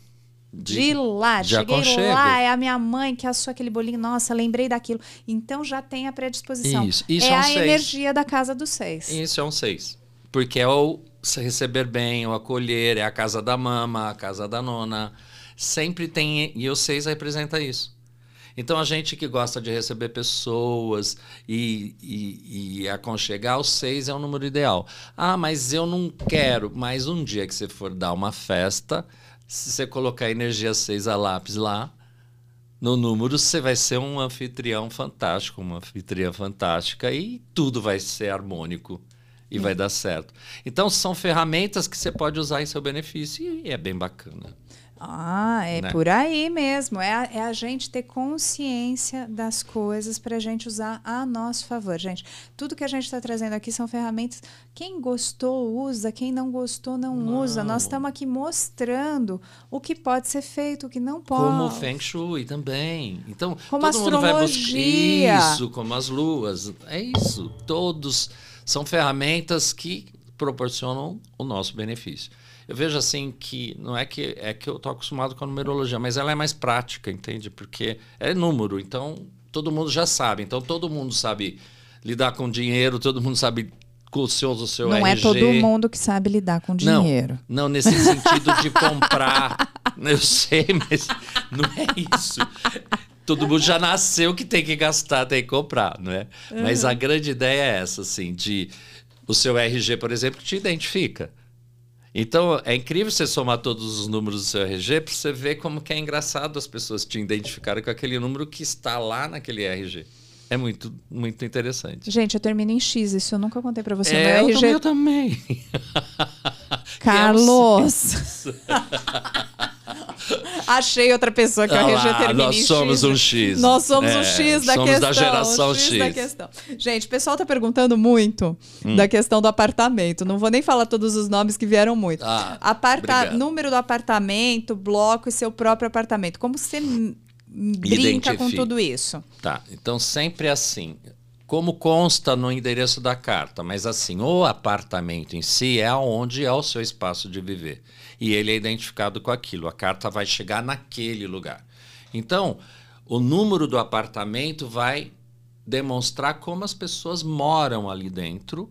De, lar. de Cheguei aconchego. lá, é a minha mãe que assou aquele bolinho. Nossa, lembrei daquilo. Então já tem a predisposição. Isso, isso é é um a seis. energia da casa dos seis. Isso é um seis. Porque é o se receber bem, o acolher, é a casa da mama, a casa da nona. Sempre tem. E o seis representa isso. Então a gente que gosta de receber pessoas e, e, e aconchegar, o seis é o número ideal. Ah, mas eu não quero. Mas um dia que você for dar uma festa, se você colocar energia seis a lápis lá, no número, você vai ser um anfitrião fantástico, uma anfitriã fantástica e tudo vai ser harmônico e vai dar certo. Então, são ferramentas que você pode usar em seu benefício e é bem bacana. Ah, é Né? por aí mesmo. É a, é a gente ter consciência das coisas para a gente usar a nosso favor. Gente, tudo que a gente está trazendo aqui são ferramentas. Quem gostou, usa. Quem não gostou, não, Não. usa. Nós estamos aqui mostrando o que pode ser feito, o que não pode. Como o Feng Shui também. Então, Como todo mundo vai buscar isso, como as luas. É isso. Todos são ferramentas que proporcionam o nosso benefício. Eu vejo assim que não é que é que eu tô acostumado com a numerologia, mas ela é mais prática, entende? Porque é número, então todo mundo já sabe. Então todo mundo sabe lidar com dinheiro, todo mundo sabe com o seu, o seu não é RG. todo mundo que sabe lidar com Não, dinheiro. Não, nesse sentido de comprar. Eu sei, mas não é isso. Todo mundo já nasceu que tem que gastar, tem que comprar, não é? Mas a grande ideia é essa, assim, de o seu RG, por exemplo, te identifica. Então, é incrível você somar todos os números do seu RG para você ver como que é engraçado as pessoas te identificarem com aquele número que está lá naquele RG. É muito, muito interessante. Gente, eu termino em X, isso eu nunca contei para você. É, eu RG. também. Carlos! Achei outra pessoa que Ah lá, termina nós em somos X. um X. Nós somos É, o X da somos questão. da geração o X, X. da questão. Gente, o pessoal tá perguntando muito Hum. da questão do apartamento. Não vou nem falar todos os nomes que vieram muito. Ah, Aparta número do apartamento, bloco e seu próprio apartamento. Como você brinca com Identifica. tudo isso? Tá, então sempre assim. Como consta no endereço da carta, mas assim, o apartamento em si é aonde é o seu espaço de viver. E ele é identificado com aquilo. A carta vai chegar naquele lugar. Então, o número do apartamento vai demonstrar como as pessoas moram ali dentro.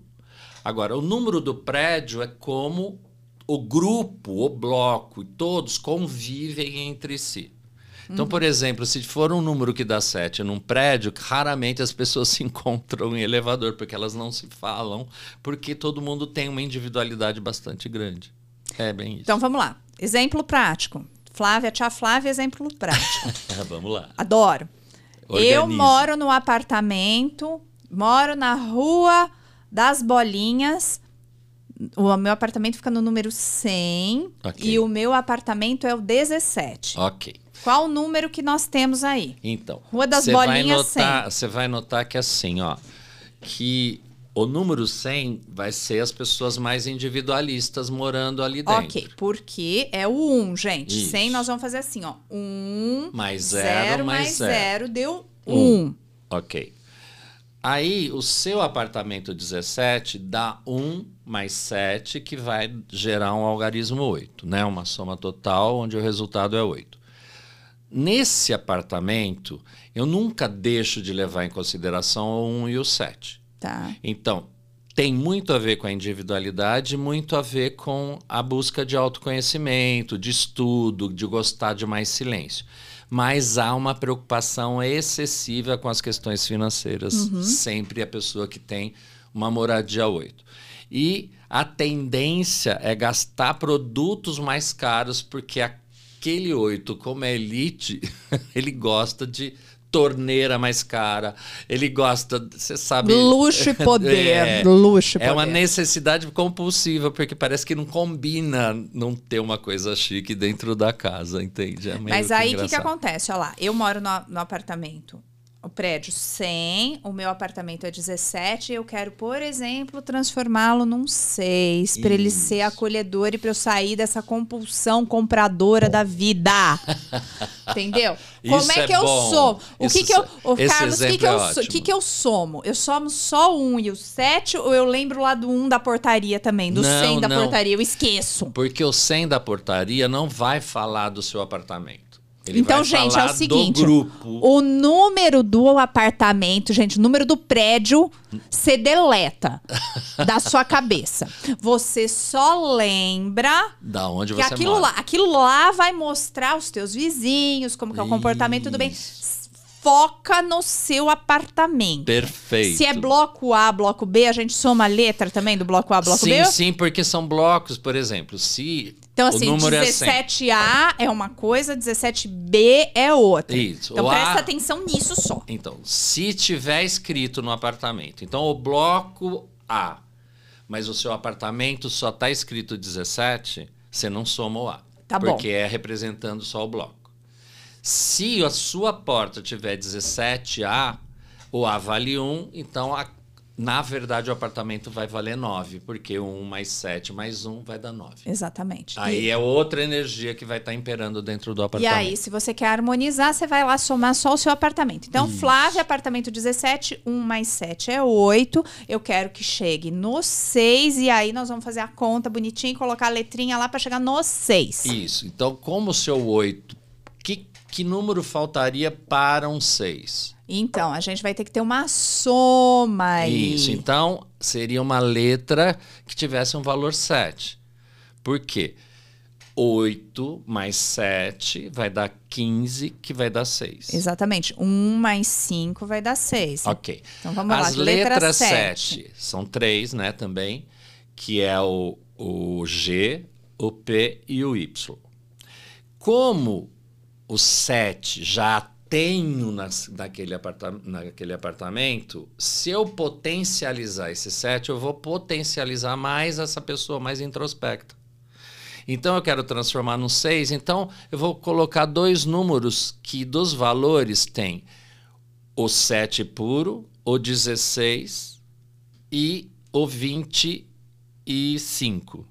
Agora, o número do prédio é como o grupo, o bloco, e todos convivem entre si. Então, por exemplo, se for um número que dá 7 num prédio, raramente as pessoas se encontram em elevador, porque elas não se falam, porque todo mundo tem uma individualidade bastante grande. É bem isso. Então vamos lá. Exemplo prático. Flávia, tia Flávia, exemplo prático. Vamos lá. Adoro. Eu moro no apartamento, moro na rua das bolinhas. O meu apartamento fica no número 100 Ok. e o meu apartamento é o 17. Ok. Qual o número que nós temos aí? Então, Rua das você vai Bolinhas, notar, você vai notar que assim, ó, que o número 100 vai ser as pessoas mais individualistas morando ali dentro. Ok, porque é o 1, gente. Isso. 100 nós vamos fazer assim, ó. 1 Mais zero, mais mais zero. 0 deu Um. 1. Ok. Aí, o seu apartamento 17 dá 1 mais 7, que vai gerar um algarismo 8, né? Uma soma total onde o resultado é 8. nesse apartamento, eu nunca deixo de levar em consideração o 1 e o 7. Tá. Então, tem muito a ver com a individualidade, muito a ver com a busca de autoconhecimento, de estudo, de gostar de mais silêncio. Mas há uma preocupação excessiva com as questões financeiras, sempre a pessoa que tem uma moradia 8. E a tendência é gastar produtos mais caros, porque aquele 8, como é elite, ele gosta de torneira mais cara. Ele gosta, você sabe. Luxo e poder. É, luxo e é poder. uma necessidade compulsiva, porque parece que não combina não ter uma coisa chique dentro da casa, entende? É Mas aí o que, que acontece? Olha lá, eu moro no, no apartamento. O prédio 100, o meu apartamento é 17, eu quero, por exemplo, transformá-lo num 6, para ele ser acolhedor e para eu sair dessa compulsão compradora da vida. Entendeu? Como é é que eu bom. sou? O Isso que que eu, esse Carlos, o que que é eu, sou, ótimo. que que eu somo? Eu somo só o 1 e o 7 ou eu lembro lá do 1 da portaria também, do Não, 100 da não. portaria, eu esqueço. Porque o 100 da portaria não vai falar do seu apartamento. Ele Então, gente, é o seguinte: o número do apartamento, gente, o número do prédio, você deleta da sua cabeça. Você só lembra Da onde que você aquilo mora. lá, aquilo lá vai mostrar os teus vizinhos, como que é o comportamento, tudo bem. Foca no seu apartamento. Perfeito. Se é bloco A, bloco B, a gente soma a letra também do bloco A, bloco sim, B? sim, porque são blocos, por exemplo. Se Então, o assim, número é 100, 17A é uma coisa, 17B é outra. Isso. Então O presta A- atenção nisso só. Então, se tiver escrito no apartamento, então o bloco A, mas o seu apartamento só está escrito 17, você não soma o A. Tá bom. Porque é representando só o bloco. Se a sua porta tiver 17A, o A vale 1, então a- na verdade o apartamento vai valer 9, porque 1 mais 7 mais 1 vai dar 9. Exatamente. Aí e, é outra energia que vai estar imperando dentro do e apartamento. aí, se você quer harmonizar, você vai lá somar só o seu apartamento. Então, Flávia, apartamento 17, 1 mais 7 é 8. Eu quero que chegue no 6. E aí, nós vamos fazer a conta bonitinha e colocar a letrinha lá para chegar no 6. Isso. Então, como o seu 8, que, número faltaria para um 6? Então, a gente vai ter que ter uma soma aí. Isso. Então, seria uma letra que tivesse um valor 7. Por quê? 8 mais 7 vai dar 15, que vai dar 6. Exatamente. 1 mais 5 vai dar 6. Ok. Então, vamos lá. As Letra letras 7. 7 são três, né, também, que é o, o G, o P e o Y. Como o 7 já tenho nas, naquele, aparta, naquele apartamento, se eu potencializar esse 7, eu vou potencializar mais essa pessoa mais introspecta. Então eu quero transformar num 6, então eu vou colocar dois números que dos valores tem o 7 puro, o 16 e o 25.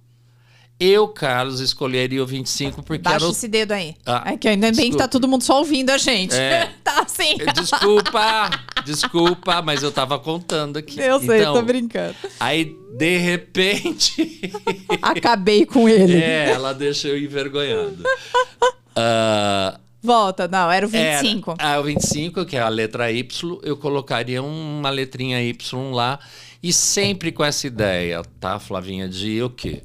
Eu, Carlos, escolheria o 25 porque Baixa era o... esse dedo aí. Ah, é que ainda bem que desculpa. tá todo mundo só ouvindo a gente. É. tá assim. Desculpa, desculpa, mas eu tava contando aqui. Eu sei, então, tô brincando. Aí, de repente, Acabei com ele. é, ela deixou eu envergonhado. Ah, Volta, não, era o Era- 25. ah, o 25, que é a letra Y, eu colocaria uma letrinha Y lá. E sempre com essa ideia, tá, Flavinha, de o quê?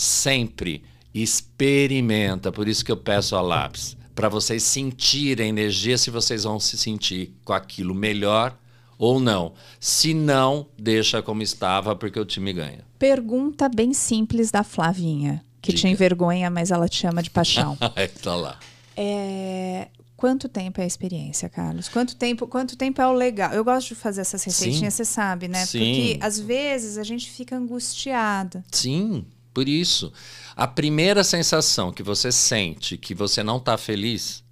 Sempre experimenta. Por isso que eu peço a lápis. Para vocês sentirem a energia, se vocês vão se sentir com aquilo melhor ou não. Se não, deixa como estava, porque o time ganha. Pergunta bem simples da Flavinha, que te Diga. envergonha, mas ela te ama de paixão. Tá lá. É, Quanto tempo é a experiência, Carlos? Quanto tempo, quanto tempo é o legal? Eu gosto de fazer essas receitinhas, você sabe, né? Sim. Porque às vezes a gente fica angustiada. Sim, por isso. A primeira sensação que você sente que você não está feliz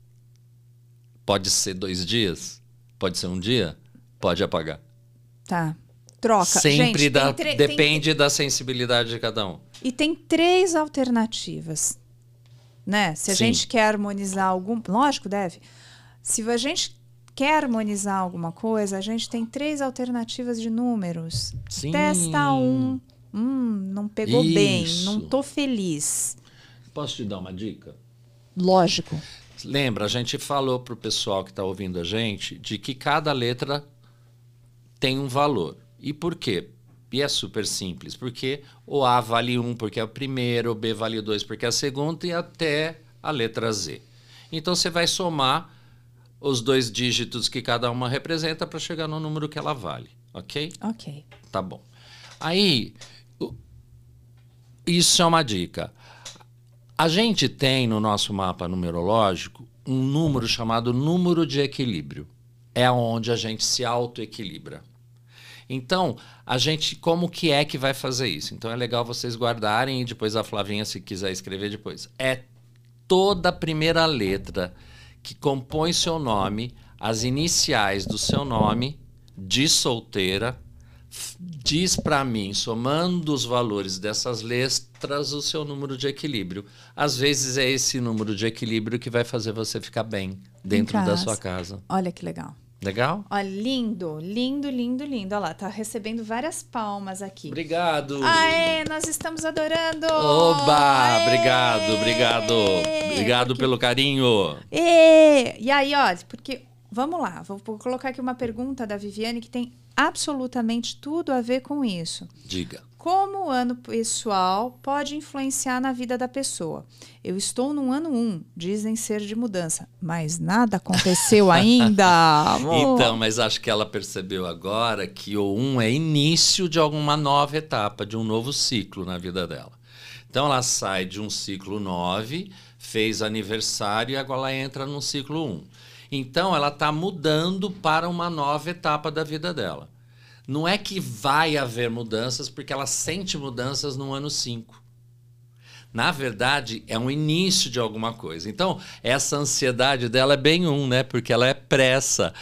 pode ser dois dias, pode ser um dia, pode apagar. Tá. Troca. Sempre Gente, tem tre- tem- depende da sensibilidade de cada um. E tem três alternativas, né? Se a Sim. gente quer harmonizar algum, lógico, deve. Se a gente quer harmonizar alguma coisa, a gente tem três alternativas de números. Sim. Testa um, hum, não pegou bem, Isso. não tô feliz. Posso te dar uma dica? Lógico. Lembra, a gente falou para o pessoal que está ouvindo a gente de que cada letra tem um valor. E por quê? E é super simples, porque o A vale 1 porque é o primeiro, o B vale 2 porque é a segunda e até a letra Z. Então você vai somar os dois dígitos que cada uma representa para chegar no número que ela vale, ok? Ok. Tá bom. Aí, isso é uma dica. A gente tem no nosso mapa numerológico um número chamado número de equilíbrio. É onde a gente se autoequilibra. Então, a gente, como que é que vai fazer isso? Então é legal vocês guardarem e depois a Flavinha, se quiser escrever depois. É toda a primeira letra que compõe seu nome, as iniciais do seu nome, de solteira, diz para mim, somando os valores dessas letras, o seu número de equilíbrio. Às vezes é esse número de equilíbrio que vai fazer você ficar bem dentro da sua casa. Olha que legal. Legal? Olha, lindo, lindo, lindo, lindo. Olha lá, tá recebendo várias palmas aqui. Obrigado. Aê, nós estamos adorando. Oba, Aê. obrigado, obrigado. Obrigado porque... pelo carinho. E, e aí, ó, porque vamos lá, vou colocar aqui uma pergunta da Viviane que tem absolutamente tudo a ver com isso. Diga. Como o ano pessoal pode influenciar na vida da pessoa? Eu estou no ano 1, um, dizem ser de mudança, mas nada aconteceu ainda. então, mas acho que ela percebeu agora que o 1 um é início de alguma nova etapa, de um novo ciclo na vida dela. Então ela sai de um ciclo 9, fez aniversário e agora ela entra no ciclo 1. Um. Então ela está mudando para uma nova etapa da vida dela. Não é que vai haver mudanças, porque ela sente mudanças no ano 5. Na verdade, é um início de alguma coisa. Então, essa ansiedade dela é bem um, né? Porque ela é pressa.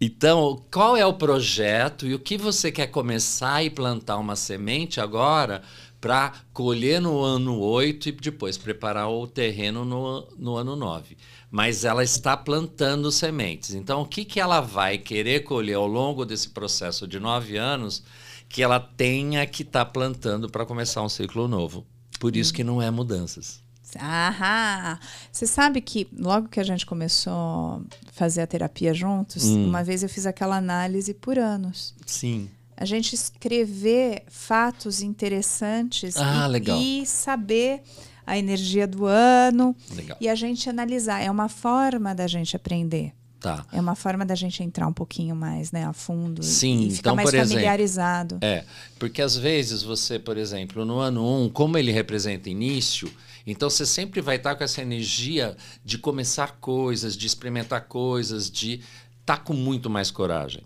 Então, qual é o projeto e o que você quer começar e plantar uma semente agora para colher no ano 8 e depois preparar o terreno no, no ano 9? mas ela está plantando sementes. Então, o que, que ela vai querer colher ao longo desse processo de nove anos que ela tenha que estar tá plantando para começar um ciclo novo? Por isso que não é mudanças. Aham. Você sabe que logo que a gente começou a fazer a terapia juntos, hum. uma vez eu fiz aquela análise por anos. Sim. A gente escrever fatos interessantes ah, e, e saber a energia do ano Legal. e a gente analisar. É uma forma da gente aprender. Tá. É uma forma da gente entrar um pouquinho mais né, a fundo Sim, e ficar então, mais familiarizado. Exemplo, é, porque às vezes você, por exemplo, no ano 1, um, como ele representa início, então você sempre vai estar com essa energia de começar coisas, de experimentar coisas, de estar tá com muito mais coragem.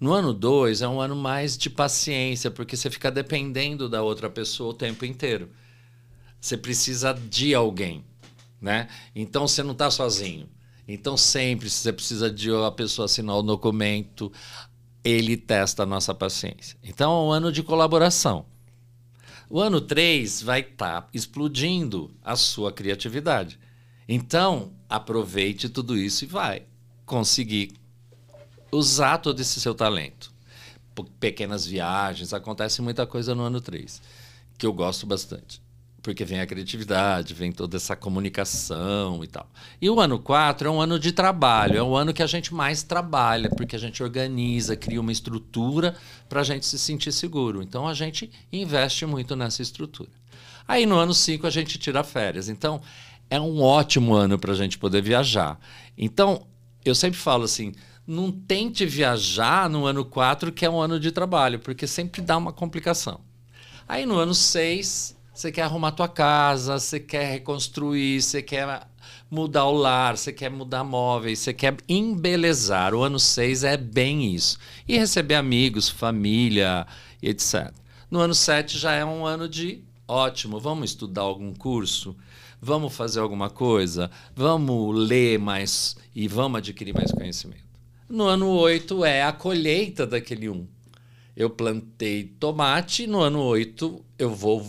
No ano 2 é um ano mais de paciência, porque você fica dependendo da outra pessoa o tempo inteiro. Você precisa de alguém, né? Então você não está sozinho. Então sempre você precisa de uma pessoa assinar o documento, ele testa a nossa paciência. Então é um ano de colaboração. O ano 3 vai estar tá explodindo a sua criatividade. Então, aproveite tudo isso e vai conseguir usar todo esse seu talento. Pequenas viagens, acontece muita coisa no ano 3, que eu gosto bastante porque vem a criatividade, vem toda essa comunicação e tal. E o ano 4 é um ano de trabalho, é o ano que a gente mais trabalha, porque a gente organiza, cria uma estrutura para a gente se sentir seguro. Então a gente investe muito nessa estrutura. Aí no ano 5 a gente tira férias. Então é um ótimo ano para a gente poder viajar. Então eu sempre falo assim. Não tente viajar no ano 4, que é um ano de trabalho, porque sempre dá uma complicação. Aí no ano 6, você quer arrumar tua casa, você quer reconstruir, você quer mudar o lar, você quer mudar móveis, você quer embelezar. O ano 6 é bem isso. E receber amigos, família, etc. No ano 7 já é um ano de ótimo, vamos estudar algum curso, vamos fazer alguma coisa, vamos ler mais e vamos adquirir mais conhecimento. No ano 8 é a colheita daquele um. Eu plantei tomate, no ano 8 eu vou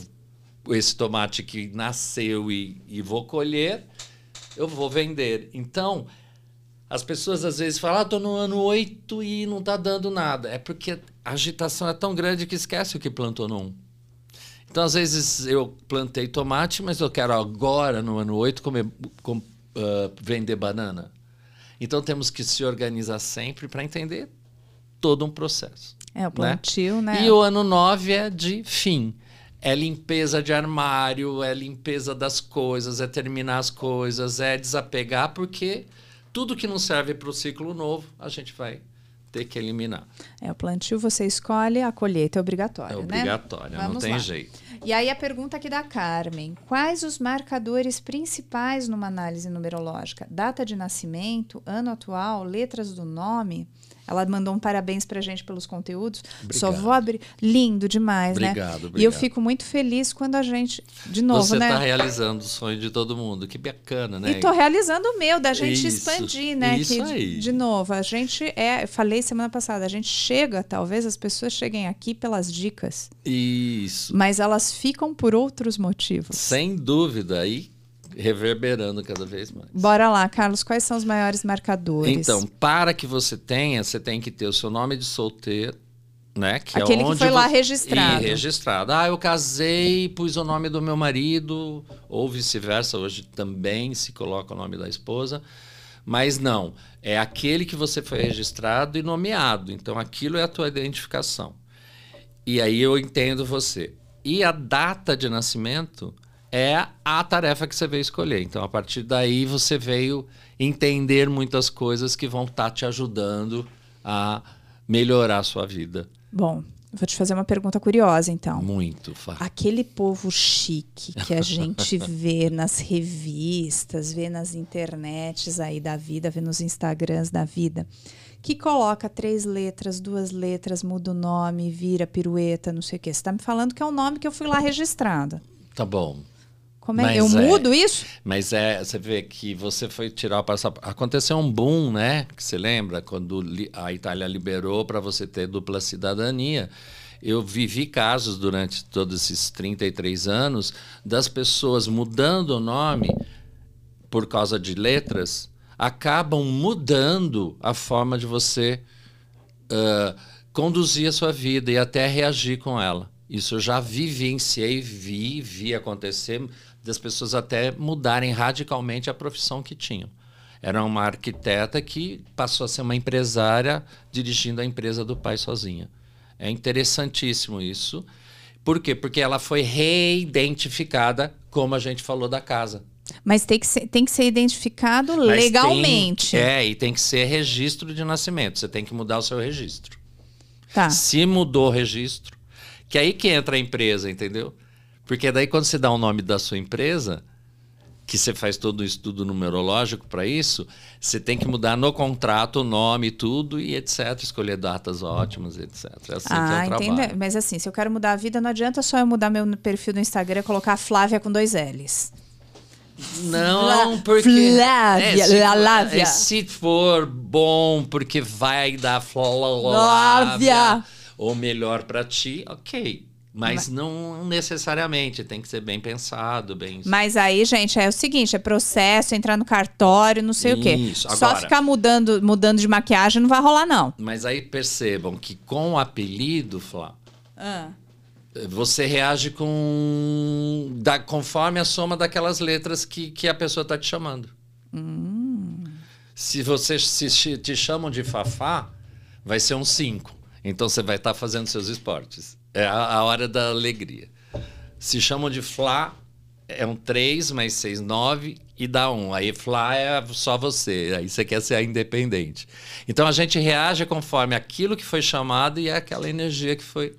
esse tomate que nasceu e, e vou colher, eu vou vender. Então, as pessoas às vezes falam, ah, tô no ano 8 e não está dando nada. É porque a agitação é tão grande que esquece o que plantou no 1. Então, às vezes, eu plantei tomate, mas eu quero agora, no ano 8, comer, com, uh, vender banana. Então temos que se organizar sempre para entender todo um processo. É, o plantio, né? né? E o ano 9 é de fim. É limpeza de armário, é limpeza das coisas, é terminar as coisas, é desapegar, porque tudo que não serve para o ciclo novo, a gente vai ter que eliminar. É, o plantio você escolhe, a colheita é obrigatória. É obrigatória, né? não tem lá. jeito. E aí a pergunta aqui da Carmen: quais os marcadores principais numa análise numerológica? Data de nascimento, ano atual, letras do nome? Ela mandou um parabéns pra gente pelos conteúdos. Obrigado. Só vou abrir. Lindo demais, obrigado, né? Obrigado. E eu fico muito feliz quando a gente. De novo, Você né? Você está realizando o sonho de todo mundo. Que bacana, né? E tô realizando o meu, da gente isso, expandir, né? Isso que, aí. De novo, a gente é. Falei semana passada, a gente chega, talvez as pessoas cheguem aqui pelas dicas. Isso. Mas elas ficam por outros motivos. Sem dúvida. Aí reverberando cada vez mais. Bora lá, Carlos, quais são os maiores marcadores? Então, para que você tenha, você tem que ter o seu nome de solteiro, né? Que Aquele é onde que foi você... lá registrado. E registrado. Ah, eu casei, pus o nome do meu marido, ou vice-versa, hoje também se coloca o nome da esposa. Mas não, é aquele que você foi registrado e nomeado. Então, aquilo é a tua identificação. E aí eu entendo você. E a data de nascimento é a tarefa que você veio escolher. Então, a partir daí, você veio entender muitas coisas que vão estar tá te ajudando a melhorar a sua vida. Bom, vou te fazer uma pergunta curiosa, então. Muito, Fá. Aquele povo chique que a gente vê nas revistas, vê nas internets aí da vida, vê nos Instagrams da vida, que coloca três letras, duas letras, muda o nome, vira pirueta, não sei o quê. Você está me falando que é um nome que eu fui lá registrado. Tá bom. Como é? Mas eu é, mudo isso? Mas é, você vê que você foi tirar o passaporte. Aconteceu um boom, né? Que você lembra quando a Itália liberou para você ter dupla cidadania. Eu vivi casos durante todos esses 33 anos das pessoas mudando o nome por causa de letras, acabam mudando a forma de você uh, conduzir a sua vida e até reagir com ela. Isso eu já vivenciei, vi, vi acontecer das pessoas até mudarem radicalmente a profissão que tinham. Era uma arquiteta que passou a ser uma empresária dirigindo a empresa do pai sozinha. É interessantíssimo isso. Por quê? Porque ela foi reidentificada, como a gente falou da casa. Mas tem que ser, tem que ser identificado Mas legalmente. Tem, é, e tem que ser registro de nascimento. Você tem que mudar o seu registro. Tá. Se mudou o registro, que aí que entra a empresa, entendeu? Porque daí quando você dá o nome da sua empresa, que você faz todo o estudo numerológico para isso, você tem que mudar no contrato o nome, tudo e etc. Escolher datas ótimas, etc. É assim ah, que entende? Mas assim, se eu quero mudar a vida, não adianta só eu mudar meu perfil do Instagram e colocar Flávia com dois L's. Não, porque. Flávia, é, se, Flávia. É, se for bom, porque vai dar. Flávia. Ou melhor para ti, ok. Mas, Mas não necessariamente, tem que ser bem pensado, bem. Mas aí, gente, é o seguinte: é processo, entrar no cartório, não sei Isso. o quê. Agora, Só ficar mudando, mudando de maquiagem não vai rolar, não. Mas aí percebam que com o apelido, Flá, ah. você reage com. Da, conforme a soma daquelas letras que, que a pessoa está te chamando. Hum. Se você se te chamam de Fafá, vai ser um 5. Então você vai estar tá fazendo seus esportes. É a, a, hora da alegria. Se chamam de Flá, é um 3 mais 6, 9 e dá 1. Aí Flá é só você. Aí você quer ser independente. Então a gente reage conforme aquilo que foi chamado e é aquela energia que foi.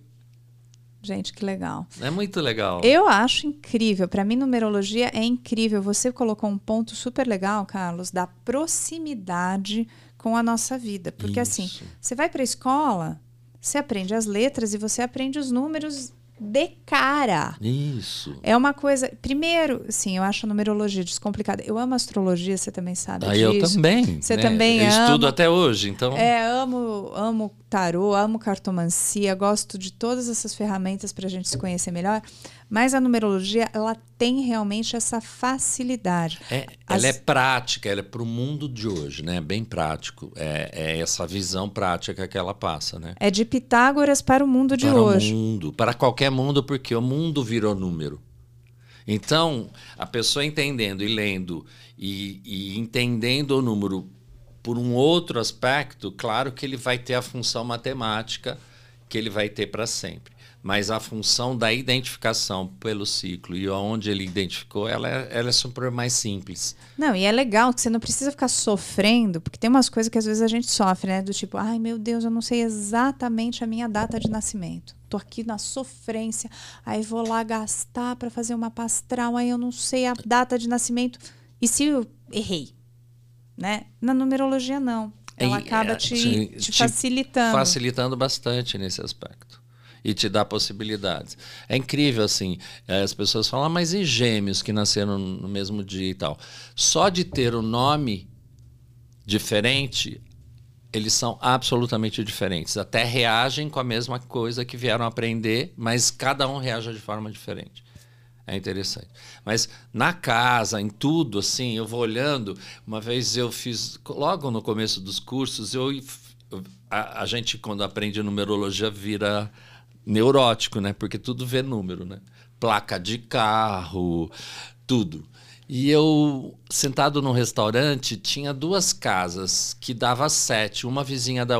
Gente, que legal. É muito legal. Eu acho incrível. Para mim, numerologia é incrível. Você colocou um ponto super legal, Carlos, da proximidade com a nossa vida. Porque assim, Isso. assim, você vai para a escola, você aprende as letras e você aprende os números de cara. Isso. É uma coisa. Primeiro, sim, eu acho a numerologia descomplicada. Eu amo astrologia, você também sabe. Ah, disso. eu também. Você né? também eu ama. estudo até hoje, então. É, amo, amo tarô, amo cartomancia, gosto de todas essas ferramentas para a gente se conhecer melhor. Mas a numerologia, ela tem realmente essa facilidade. É, As... Ela é prática, ela é para o mundo de hoje, né? Bem prático. É, é, essa visão prática que ela passa, né? É de Pitágoras para o mundo de para hoje. Para o mundo, para qualquer mundo, porque o mundo virou número. Então, a pessoa entendendo e lendo e, e entendendo o número por um outro aspecto, claro que ele vai ter a função matemática que ele vai ter para sempre. Mas a função da identificação pelo ciclo e onde ele identificou, ela é, ela é super mais simples. Não, e é legal que você não precisa ficar sofrendo, porque tem umas coisas que às vezes a gente sofre, né? Do tipo, ai meu Deus, eu não sei exatamente a minha data de nascimento. Tô aqui na sofrência, aí vou lá gastar para fazer uma pastral, aí eu não sei a data de nascimento. E se eu errei? Né? Na numerologia, não. Ela acaba é, te- te te facilitando. Facilitando bastante nesse aspecto. E te dá possibilidades. É incrível, assim. eh, As pessoas falam, ah, mas e gêmeos que nasceram no mesmo dia e tal? Só de ter o nome diferente, eles são absolutamente diferentes. Até reagem com a mesma coisa que vieram aprender, mas cada um reage de forma diferente. É interessante. Mas na casa, em tudo, assim, eu vou olhando. Uma vez eu fiz, logo no começo dos cursos, eu, a, a gente, quando aprende numerologia, vira neurótico, né? Porque tudo vê número, né? Placa de carro, tudo. E eu, sentado num restaurante, tinha duas casas que dava sete. Uma vizinha da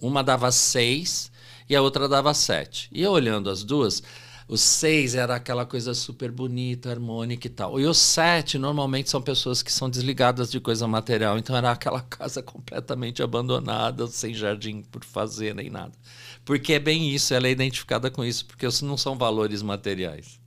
uma dava seis e a outra dava sete. E eu olhando as duas, o seis era aquela coisa super bonita, harmônica e tal. E o sete, normalmente, são pessoas que são desligadas de coisa material. Então era aquela casa completamente abandonada, sem jardim por fazer, nem nada. Porque é bem isso, ela é identificada com isso, porque isso não são valores materiais.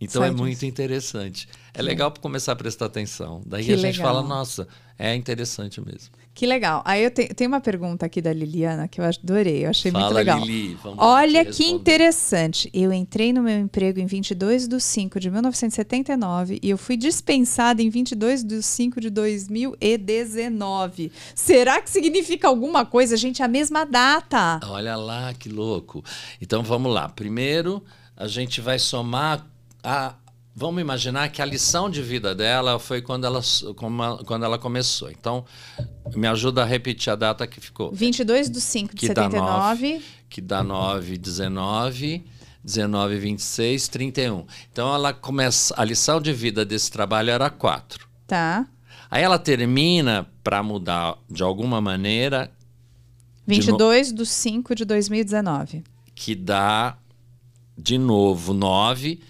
Então é Certo. muito interessante. É legal para começar a prestar atenção. Daí a gente legal. fala, nossa, é interessante mesmo. Que legal. Aí eu te- tenho uma pergunta aqui da Liliana que eu adorei, eu achei muito Fala, legal. Lili, Olha que interessante. Eu entrei no meu emprego em 22 de 5 de 1979 e eu fui dispensada em 22 de 5 de 2019. Será que significa alguma coisa, gente? A mesma data. Olha lá, que louco. Então vamos lá. Primeiro, a gente vai somar a. Vamos imaginar que a lição de vida dela foi quando ela, quando ela começou. Então, me ajuda a repetir a data que ficou. 22 de 5 de Que dá 79. que dá 9, 19, 19, 26, 31. Então ela começa. A lição de vida desse trabalho era 4. Tá. Aí ela termina para mudar de alguma maneira, 22 de 5 de 2019. que dá de novo 9,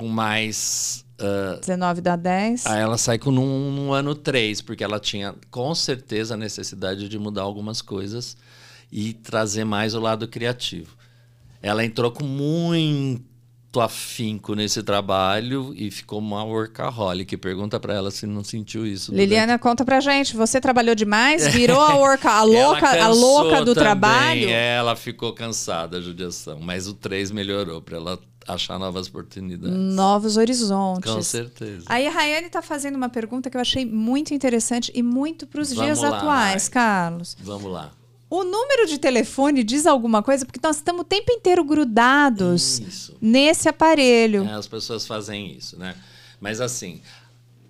com mais. ah, 19 dá 10. aí ela sai com um, um ano 3, porque ela tinha com certeza a necessidade de mudar algumas coisas e trazer mais o lado criativo. Ela entrou com muito afinco nesse trabalho e ficou uma workaholic. Pergunta para ela se não sentiu isso. Liliana, conta pra gente. Você trabalhou demais? Virou a, worka, a louca, a louca do também, trabalho? Ela ficou cansada da judiação, mas o 3 melhorou para ela achar novas oportunidades. Novos horizontes. Com certeza. Aí a Rayane está fazendo uma pergunta que eu achei muito interessante e muito para os dias lá, atuais. Carlos. Vamos lá. O número de telefone diz alguma coisa? Porque nós estamos o tempo inteiro grudados Isso. nesse aparelho. É, as pessoas fazem isso, né? Mas assim,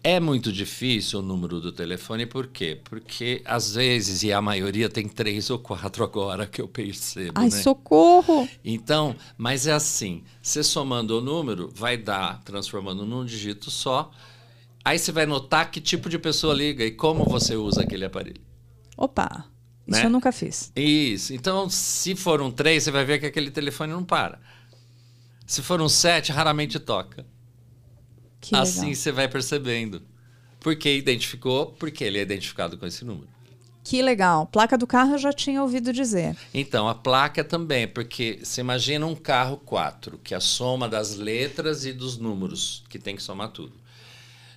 é muito difícil o número do telefone, por quê? Porque às vezes, e a maioria tem três ou quatro agora que eu percebo, Ai, né? socorro! Então, mas é assim, você somando o número, vai dar, transformando num dígito só, aí você vai notar que tipo de pessoa liga e como você usa aquele aparelho. Opa, isso Né? eu nunca fiz. Isso. Então, se for um 3, você vai ver que aquele telefone não para. Se for um 7, raramente toca. Que assim você vai percebendo. Porque identificou, porque ele é identificado com esse número. Que legal. Placa do carro eu já tinha ouvido dizer. Então, a placa também, porque você imagina um carro 4, que é a soma das letras e dos números, que tem que somar tudo.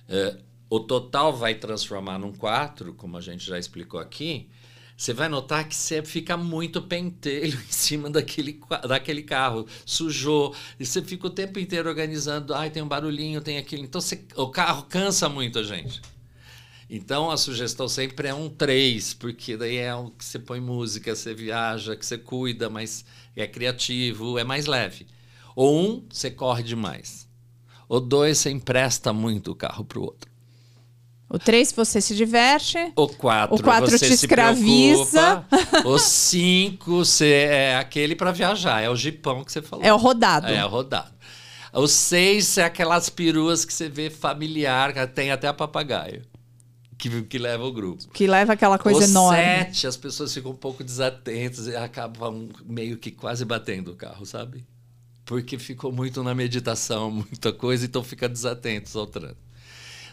É, o total vai transformar num 4, como a gente já explicou aqui. Você vai notar que você fica muito pentelho em cima daquele, daquele carro. Sujou. E você fica o tempo inteiro organizando. Ai, tem um barulhinho, tem aquilo. Então, você- o carro cansa muito a gente. Então a sugestão sempre é um 3, porque daí é um que você põe música, você viaja, que você cuida, mas é criativo, é mais leve. Ou um, você corre demais. Ou dois, você empresta muito o carro para o outro. O 3, você se diverte. O quatro, O quatro você te se escraviza. preocupa. O cinco, você é aquele para viajar, é o jipão que você falou. É o rodado. É, rodado. O seis é aquelas peruas que você vê familiar, que tem até a papagaio. Que, que leva o grupo. Que leva aquela coisa o enorme. sete, as pessoas ficam um pouco desatentas e acabam meio que quase batendo o carro, sabe? Porque ficou muito na meditação, muita coisa, então fica desatentos ao trânsito.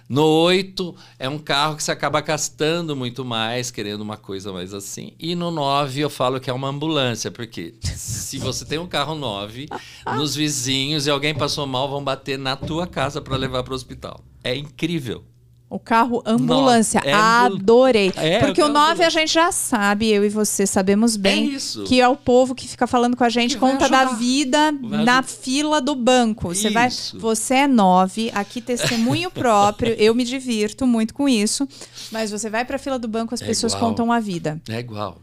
No 8 é um carro que você acaba gastando muito mais, querendo uma coisa mais assim. E no 9 eu falo que é uma ambulância, porque se você tem um carro 9, nos vizinhos e alguém passou mal, vão bater na tua casa para levar para o hospital. É incrível. O carro ambulância. É Adorei. É, Porque o o carro 9 a gente já sabe, eu e você sabemos bem. É isso. Que é o povo que fica falando com a gente, Que conta da vida Vai na ajudar. fila do banco. Você vai. Isso. Você é 9, aqui testemunho próprio. Eu me divirto muito com isso. Mas você vai pra fila do banco, as É pessoas igual. contam a vida. É igual.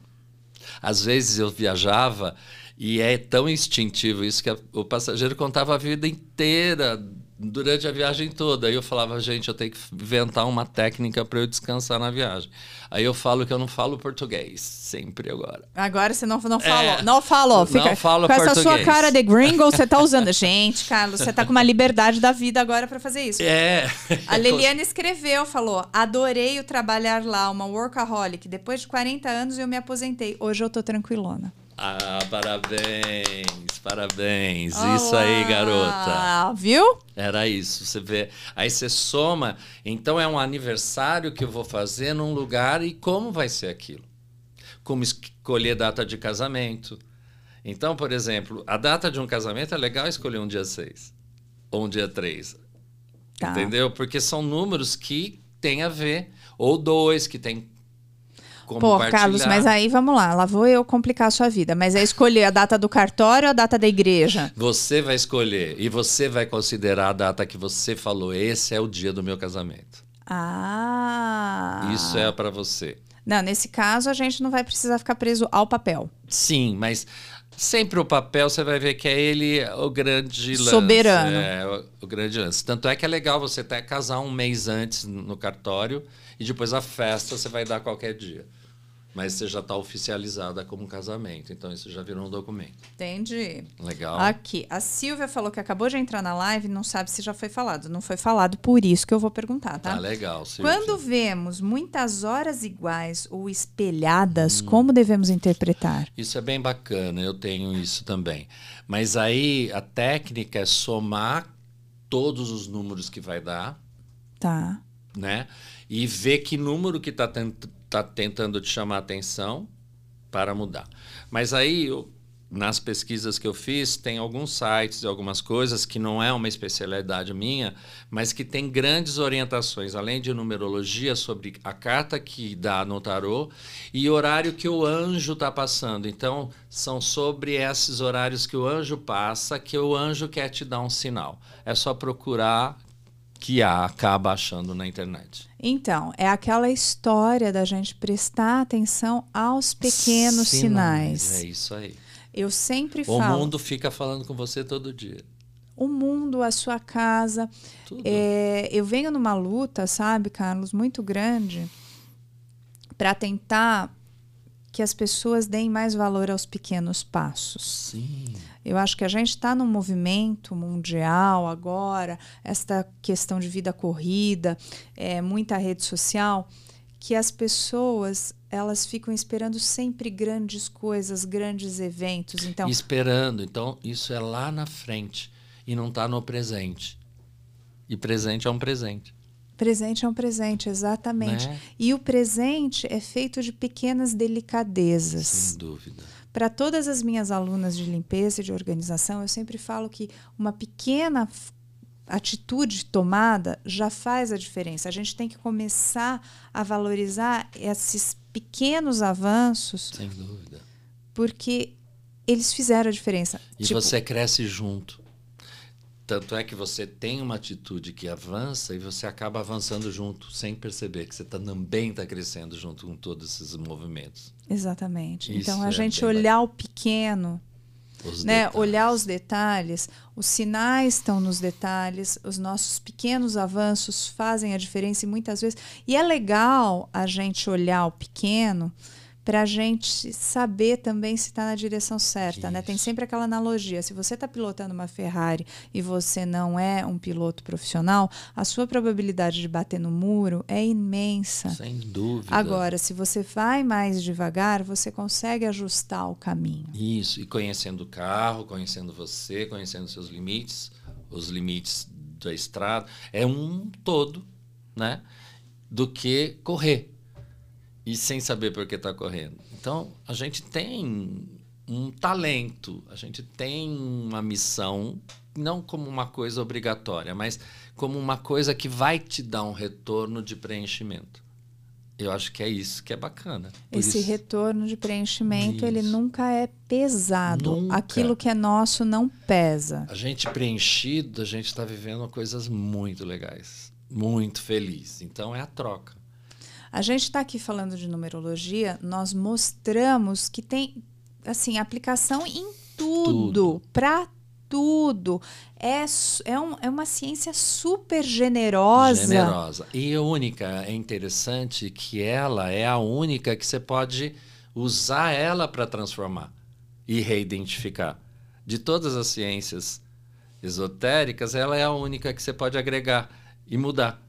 Às vezes eu viajava e é tão instintivo isso que a- o passageiro contava a vida inteira durante a viagem toda. Aí eu falava, gente, eu tenho que inventar uma técnica para eu descansar na viagem. Aí eu falo que eu não falo português, sempre agora. Agora você não, não falou. É. Não falou. Não Fica, falo com essa sua português. cara de gringo, você tá usando. Gente, Carlos, você tá com uma liberdade da vida agora pra fazer isso. É. A Liliane escreveu, falou: adorei o trabalhar lá, uma workaholic. Depois de 40 anos eu me aposentei. Hoje eu tô tranquilona. Ah, parabéns, parabéns. Isso aí, Olá, garota. Viu? Era isso, você vê. Aí você soma, então é um aniversário que eu vou fazer num lugar e como vai ser aquilo? Como escolher data de casamento. Então, por exemplo, a data de um casamento é legal escolher um dia 6 ou um dia 3. Tá. Entendeu? Porque são números que tem a ver. Ou dois que tem como Pô, partilhar. Carlos, mas aí vamos lá. Lá vou eu complicar a sua vida. Mas é escolher a data do cartório ou a data da igreja? Você vai escolher e você vai considerar a data que você falou. Esse é o dia do meu casamento. Ah. Isso é para você. Não, nesse caso a gente não vai precisar ficar preso ao papel. Sim, mas sempre o papel você vai ver que é ele o grande lance. Soberano. É, o, o grande lance. Tanto é que é legal você até casar um mês antes no cartório e depois a festa você vai dar qualquer dia. Mas você já está oficializada como casamento, então isso já virou um documento. Entendi. Legal. Aqui, a Silvia falou que acabou de entrar na live, não sabe se já foi falado. Não foi falado, por isso que eu vou perguntar, tá? Tá legal, Silvia. Quando vemos muitas horas iguais ou espelhadas, Hum. como devemos interpretar? Isso é bem bacana, eu tenho isso também. Mas aí a técnica é somar todos os números que vai dar, Tá. né? E ver que número que está tá tentando te chamar a atenção para mudar. Mas aí, eu- nas pesquisas que eu fiz, tem alguns sites e algumas coisas que não é uma especialidade minha, mas que tem grandes orientações, além de numerologia, sobre a carta que dá no tarô e horário que o anjo está passando. Então, são sobre esses horários que o anjo passa que o anjo quer te dar um sinal. É só procurar que há, acaba achando na internet. Então, é aquela história da gente prestar atenção aos pequenos sinais. É isso aí. Eu sempre O falo, mundo fica falando com você todo dia. o mundo, a sua casa. Tudo. É, eu venho numa luta, sabe, Carlos, muito grande para tentar que as pessoas deem mais valor aos pequenos passos. Sim. Eu acho que a gente está num movimento mundial agora, esta questão de vida corrida, é, muita rede social, que as pessoas elas ficam esperando sempre grandes coisas, grandes eventos. Então, Esperando. Então, isso é lá na frente e não está no presente. E presente é um presente. presente é um presente, exatamente. Né? E o presente é feito de pequenas delicadezas. Sem dúvida. Para todas as minhas alunas de limpeza e de organização, eu sempre falo que uma pequena atitude tomada já faz a diferença. A gente tem que começar a valorizar esses pequenos avanços, Sem dúvida. porque eles fizeram a diferença. E Tipo, você cresce junto. Tanto é que você tem uma atitude que avança e você acaba avançando junto, sem perceber que você tá, também está crescendo junto com todos esses movimentos. Exatamente. Isso então, a é gente olhar o pequeno, Os né? detalhes. Olhar os detalhes, os sinais estão nos detalhes, os nossos pequenos avanços fazem a diferença e muitas vezes. E é legal a gente olhar o pequeno, para a gente saber também se está na direção certa, né? Tem sempre aquela analogia. Se você está pilotando uma Ferrari e você não é um piloto profissional, a sua probabilidade de bater no muro é imensa. Sem dúvida. Agora, se você vai mais devagar, você consegue ajustar o caminho. Isso, e conhecendo o carro, conhecendo você, conhecendo seus limites, os limites da estrada, é um todo, né? Do que correr e sem saber por que está correndo. Então, a gente tem um talento, a gente tem uma missão, não como uma coisa obrigatória, mas como uma coisa que vai te dar um retorno de preenchimento. Eu acho que é isso que é bacana. Por Esse isso... retorno de preenchimento, isso. ele nunca é pesado. Nunca. Aquilo que é nosso não pesa. A gente preenchido, a gente está vivendo coisas muito legais, muito feliz. Então é a troca. A gente está aqui falando de numerologia, nós mostramos que tem assim aplicação em tudo, tudo. para tudo. É, é, um, é uma ciência super generosa. Generosa. E única. É interessante que ela é a única que você pode usar ela para transformar e reidentificar. De todas as ciências esotéricas, ela é a única que você pode agregar e mudar.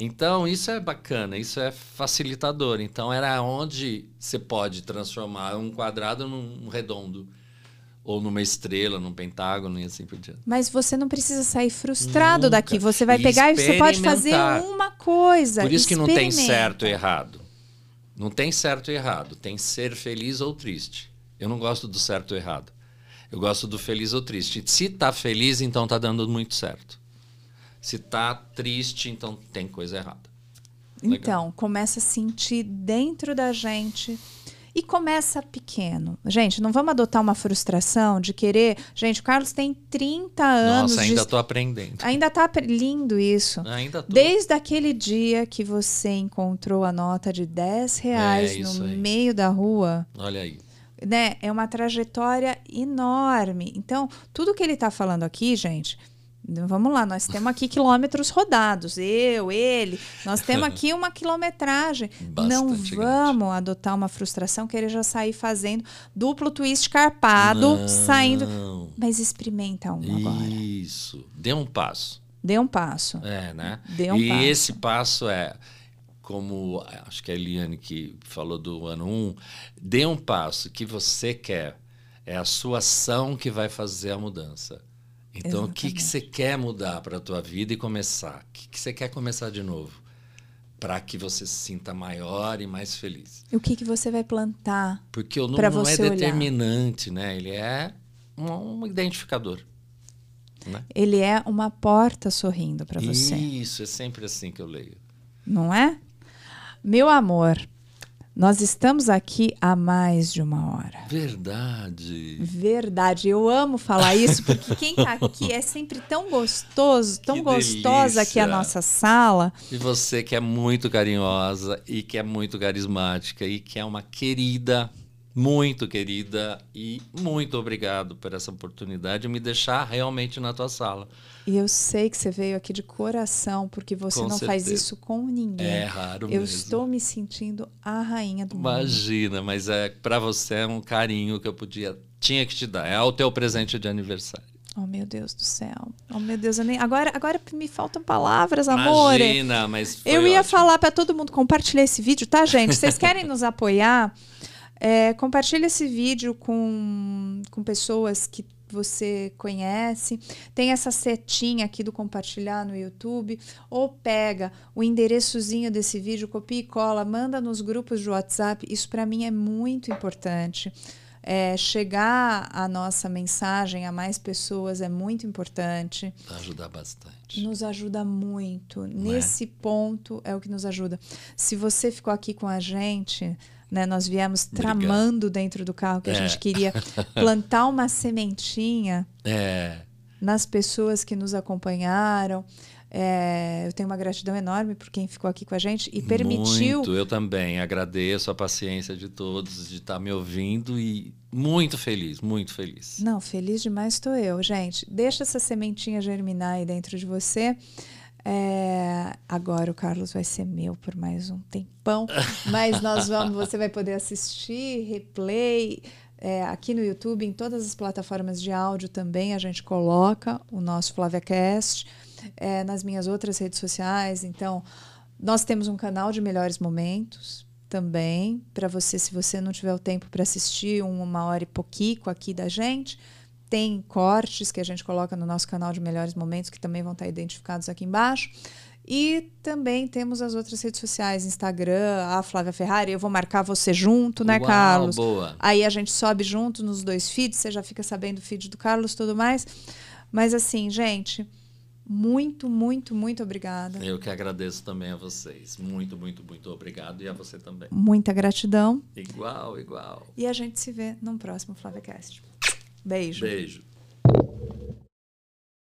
Então, isso é bacana, isso é facilitador. Então, era onde você pode transformar um quadrado num redondo. Ou numa estrela, num pentágono e assim por diante. Mas você não precisa sair frustrado Nunca. daqui. Você vai e pegar e você pode fazer uma coisa. Por isso que não tem certo e errado. Não tem certo e errado. Tem ser feliz ou triste. Eu não gosto do certo ou errado. Eu gosto do feliz ou triste. Se tá feliz, então tá dando muito certo. Se tá triste, então tem coisa errada. Legal. Então, começa a sentir dentro da gente e começa pequeno. Gente, não vamos adotar uma frustração de querer. Gente, o Carlos tem 30 anos. Nossa, ainda estou de... aprendendo. Ainda está lindo isso. Ainda tô. Desde aquele dia que você encontrou a nota de 10 reais é, no aí. meio da rua. Olha aí. Né? É uma trajetória enorme. Então, tudo que ele está falando aqui, gente, Vamos lá, nós temos aqui quilômetros rodados, eu, ele, nós temos aqui uma quilometragem. Bastante Não vamos grande. adotar uma frustração, querer já sair fazendo duplo twist carpado, Não. saindo. Mas experimenta um agora. Isso. Dê um passo. Dê um passo. É, né? Dê um e passo. esse passo é como acho que é a Eliane que falou do ano 1, um, dê um passo que você quer. É a sua ação que vai fazer a mudança. Então, Exatamente. o que, que você quer mudar para a tua vida e começar? O que, que você quer começar de novo? Para que você se sinta maior e mais feliz. E o que, que você vai plantar? Porque o número não é determinante, olhar. né? Ele é um, um identificador. Né? Ele é uma porta sorrindo para você. Isso, é sempre assim que eu leio. Não é? Meu amor, nós estamos aqui há mais de uma hora. Verdade. Verdade. Eu amo falar isso porque quem está aqui é sempre tão gostoso, tão que gostosa delícia. aqui a nossa sala. E você que é muito carinhosa e que é muito carismática e que é uma querida muito querida e muito obrigado por essa oportunidade de me deixar realmente na tua sala. E eu sei que você veio aqui de coração, porque você com não certeza. faz isso com ninguém. É raro Eu mesmo. estou me sentindo a rainha do Imagina, mundo. Imagina, mas é para você é um carinho que eu podia tinha que te dar. É o teu presente de aniversário. Oh, meu Deus do céu. Oh, meu Deus, nem... agora, agora me faltam palavras, amor. Imagina, mas Eu ia ótimo. falar para todo mundo compartilhar esse vídeo, tá, gente? Vocês querem nos apoiar? É, compartilhe esse vídeo com, com pessoas que você conhece. Tem essa setinha aqui do compartilhar no YouTube. Ou pega o endereçozinho desse vídeo, copia e cola, manda nos grupos de WhatsApp. Isso para mim é muito importante. É, chegar a nossa mensagem a mais pessoas é muito importante. Ajuda bastante. Nos ajuda muito. Não é? Nesse é? ponto é o que nos ajuda. Se você ficou aqui com a gente, né? Nós viemos tramando dentro do carro que é. a gente queria plantar uma sementinha é. nas pessoas que nos acompanharam. É, eu tenho uma gratidão enorme por quem ficou aqui com a gente e permitiu. Muito, eu também agradeço a paciência de todos de estar me ouvindo e muito feliz, muito feliz. Não, feliz demais estou eu, gente. Deixa essa sementinha germinar aí dentro de você. É, agora o Carlos vai ser meu por mais um tempão, mas nós vamos, você vai poder assistir, replay. É, aqui no YouTube, em todas as plataformas de áudio também a gente coloca o nosso FlaviaCast, é, nas minhas outras redes sociais. Então, nós temos um canal de melhores momentos também, para você, se você não tiver o tempo para assistir uma hora e pouquico aqui da gente, tem cortes que a gente coloca no nosso canal de melhores momentos, que também vão estar identificados aqui embaixo. E também temos as outras redes sociais, Instagram, a Flávia Ferrari. Eu vou marcar você junto, né, Uau, Carlos? boa. Aí a gente sobe junto nos dois feeds, você já fica sabendo o feed do Carlos e tudo mais. Mas assim, gente, muito, muito, muito obrigada. Eu que agradeço também a vocês. Muito, muito, muito obrigado. E a você também. Muita gratidão. Igual, igual. E a gente se vê num próximo FlávioCast. Beijo. Beijo.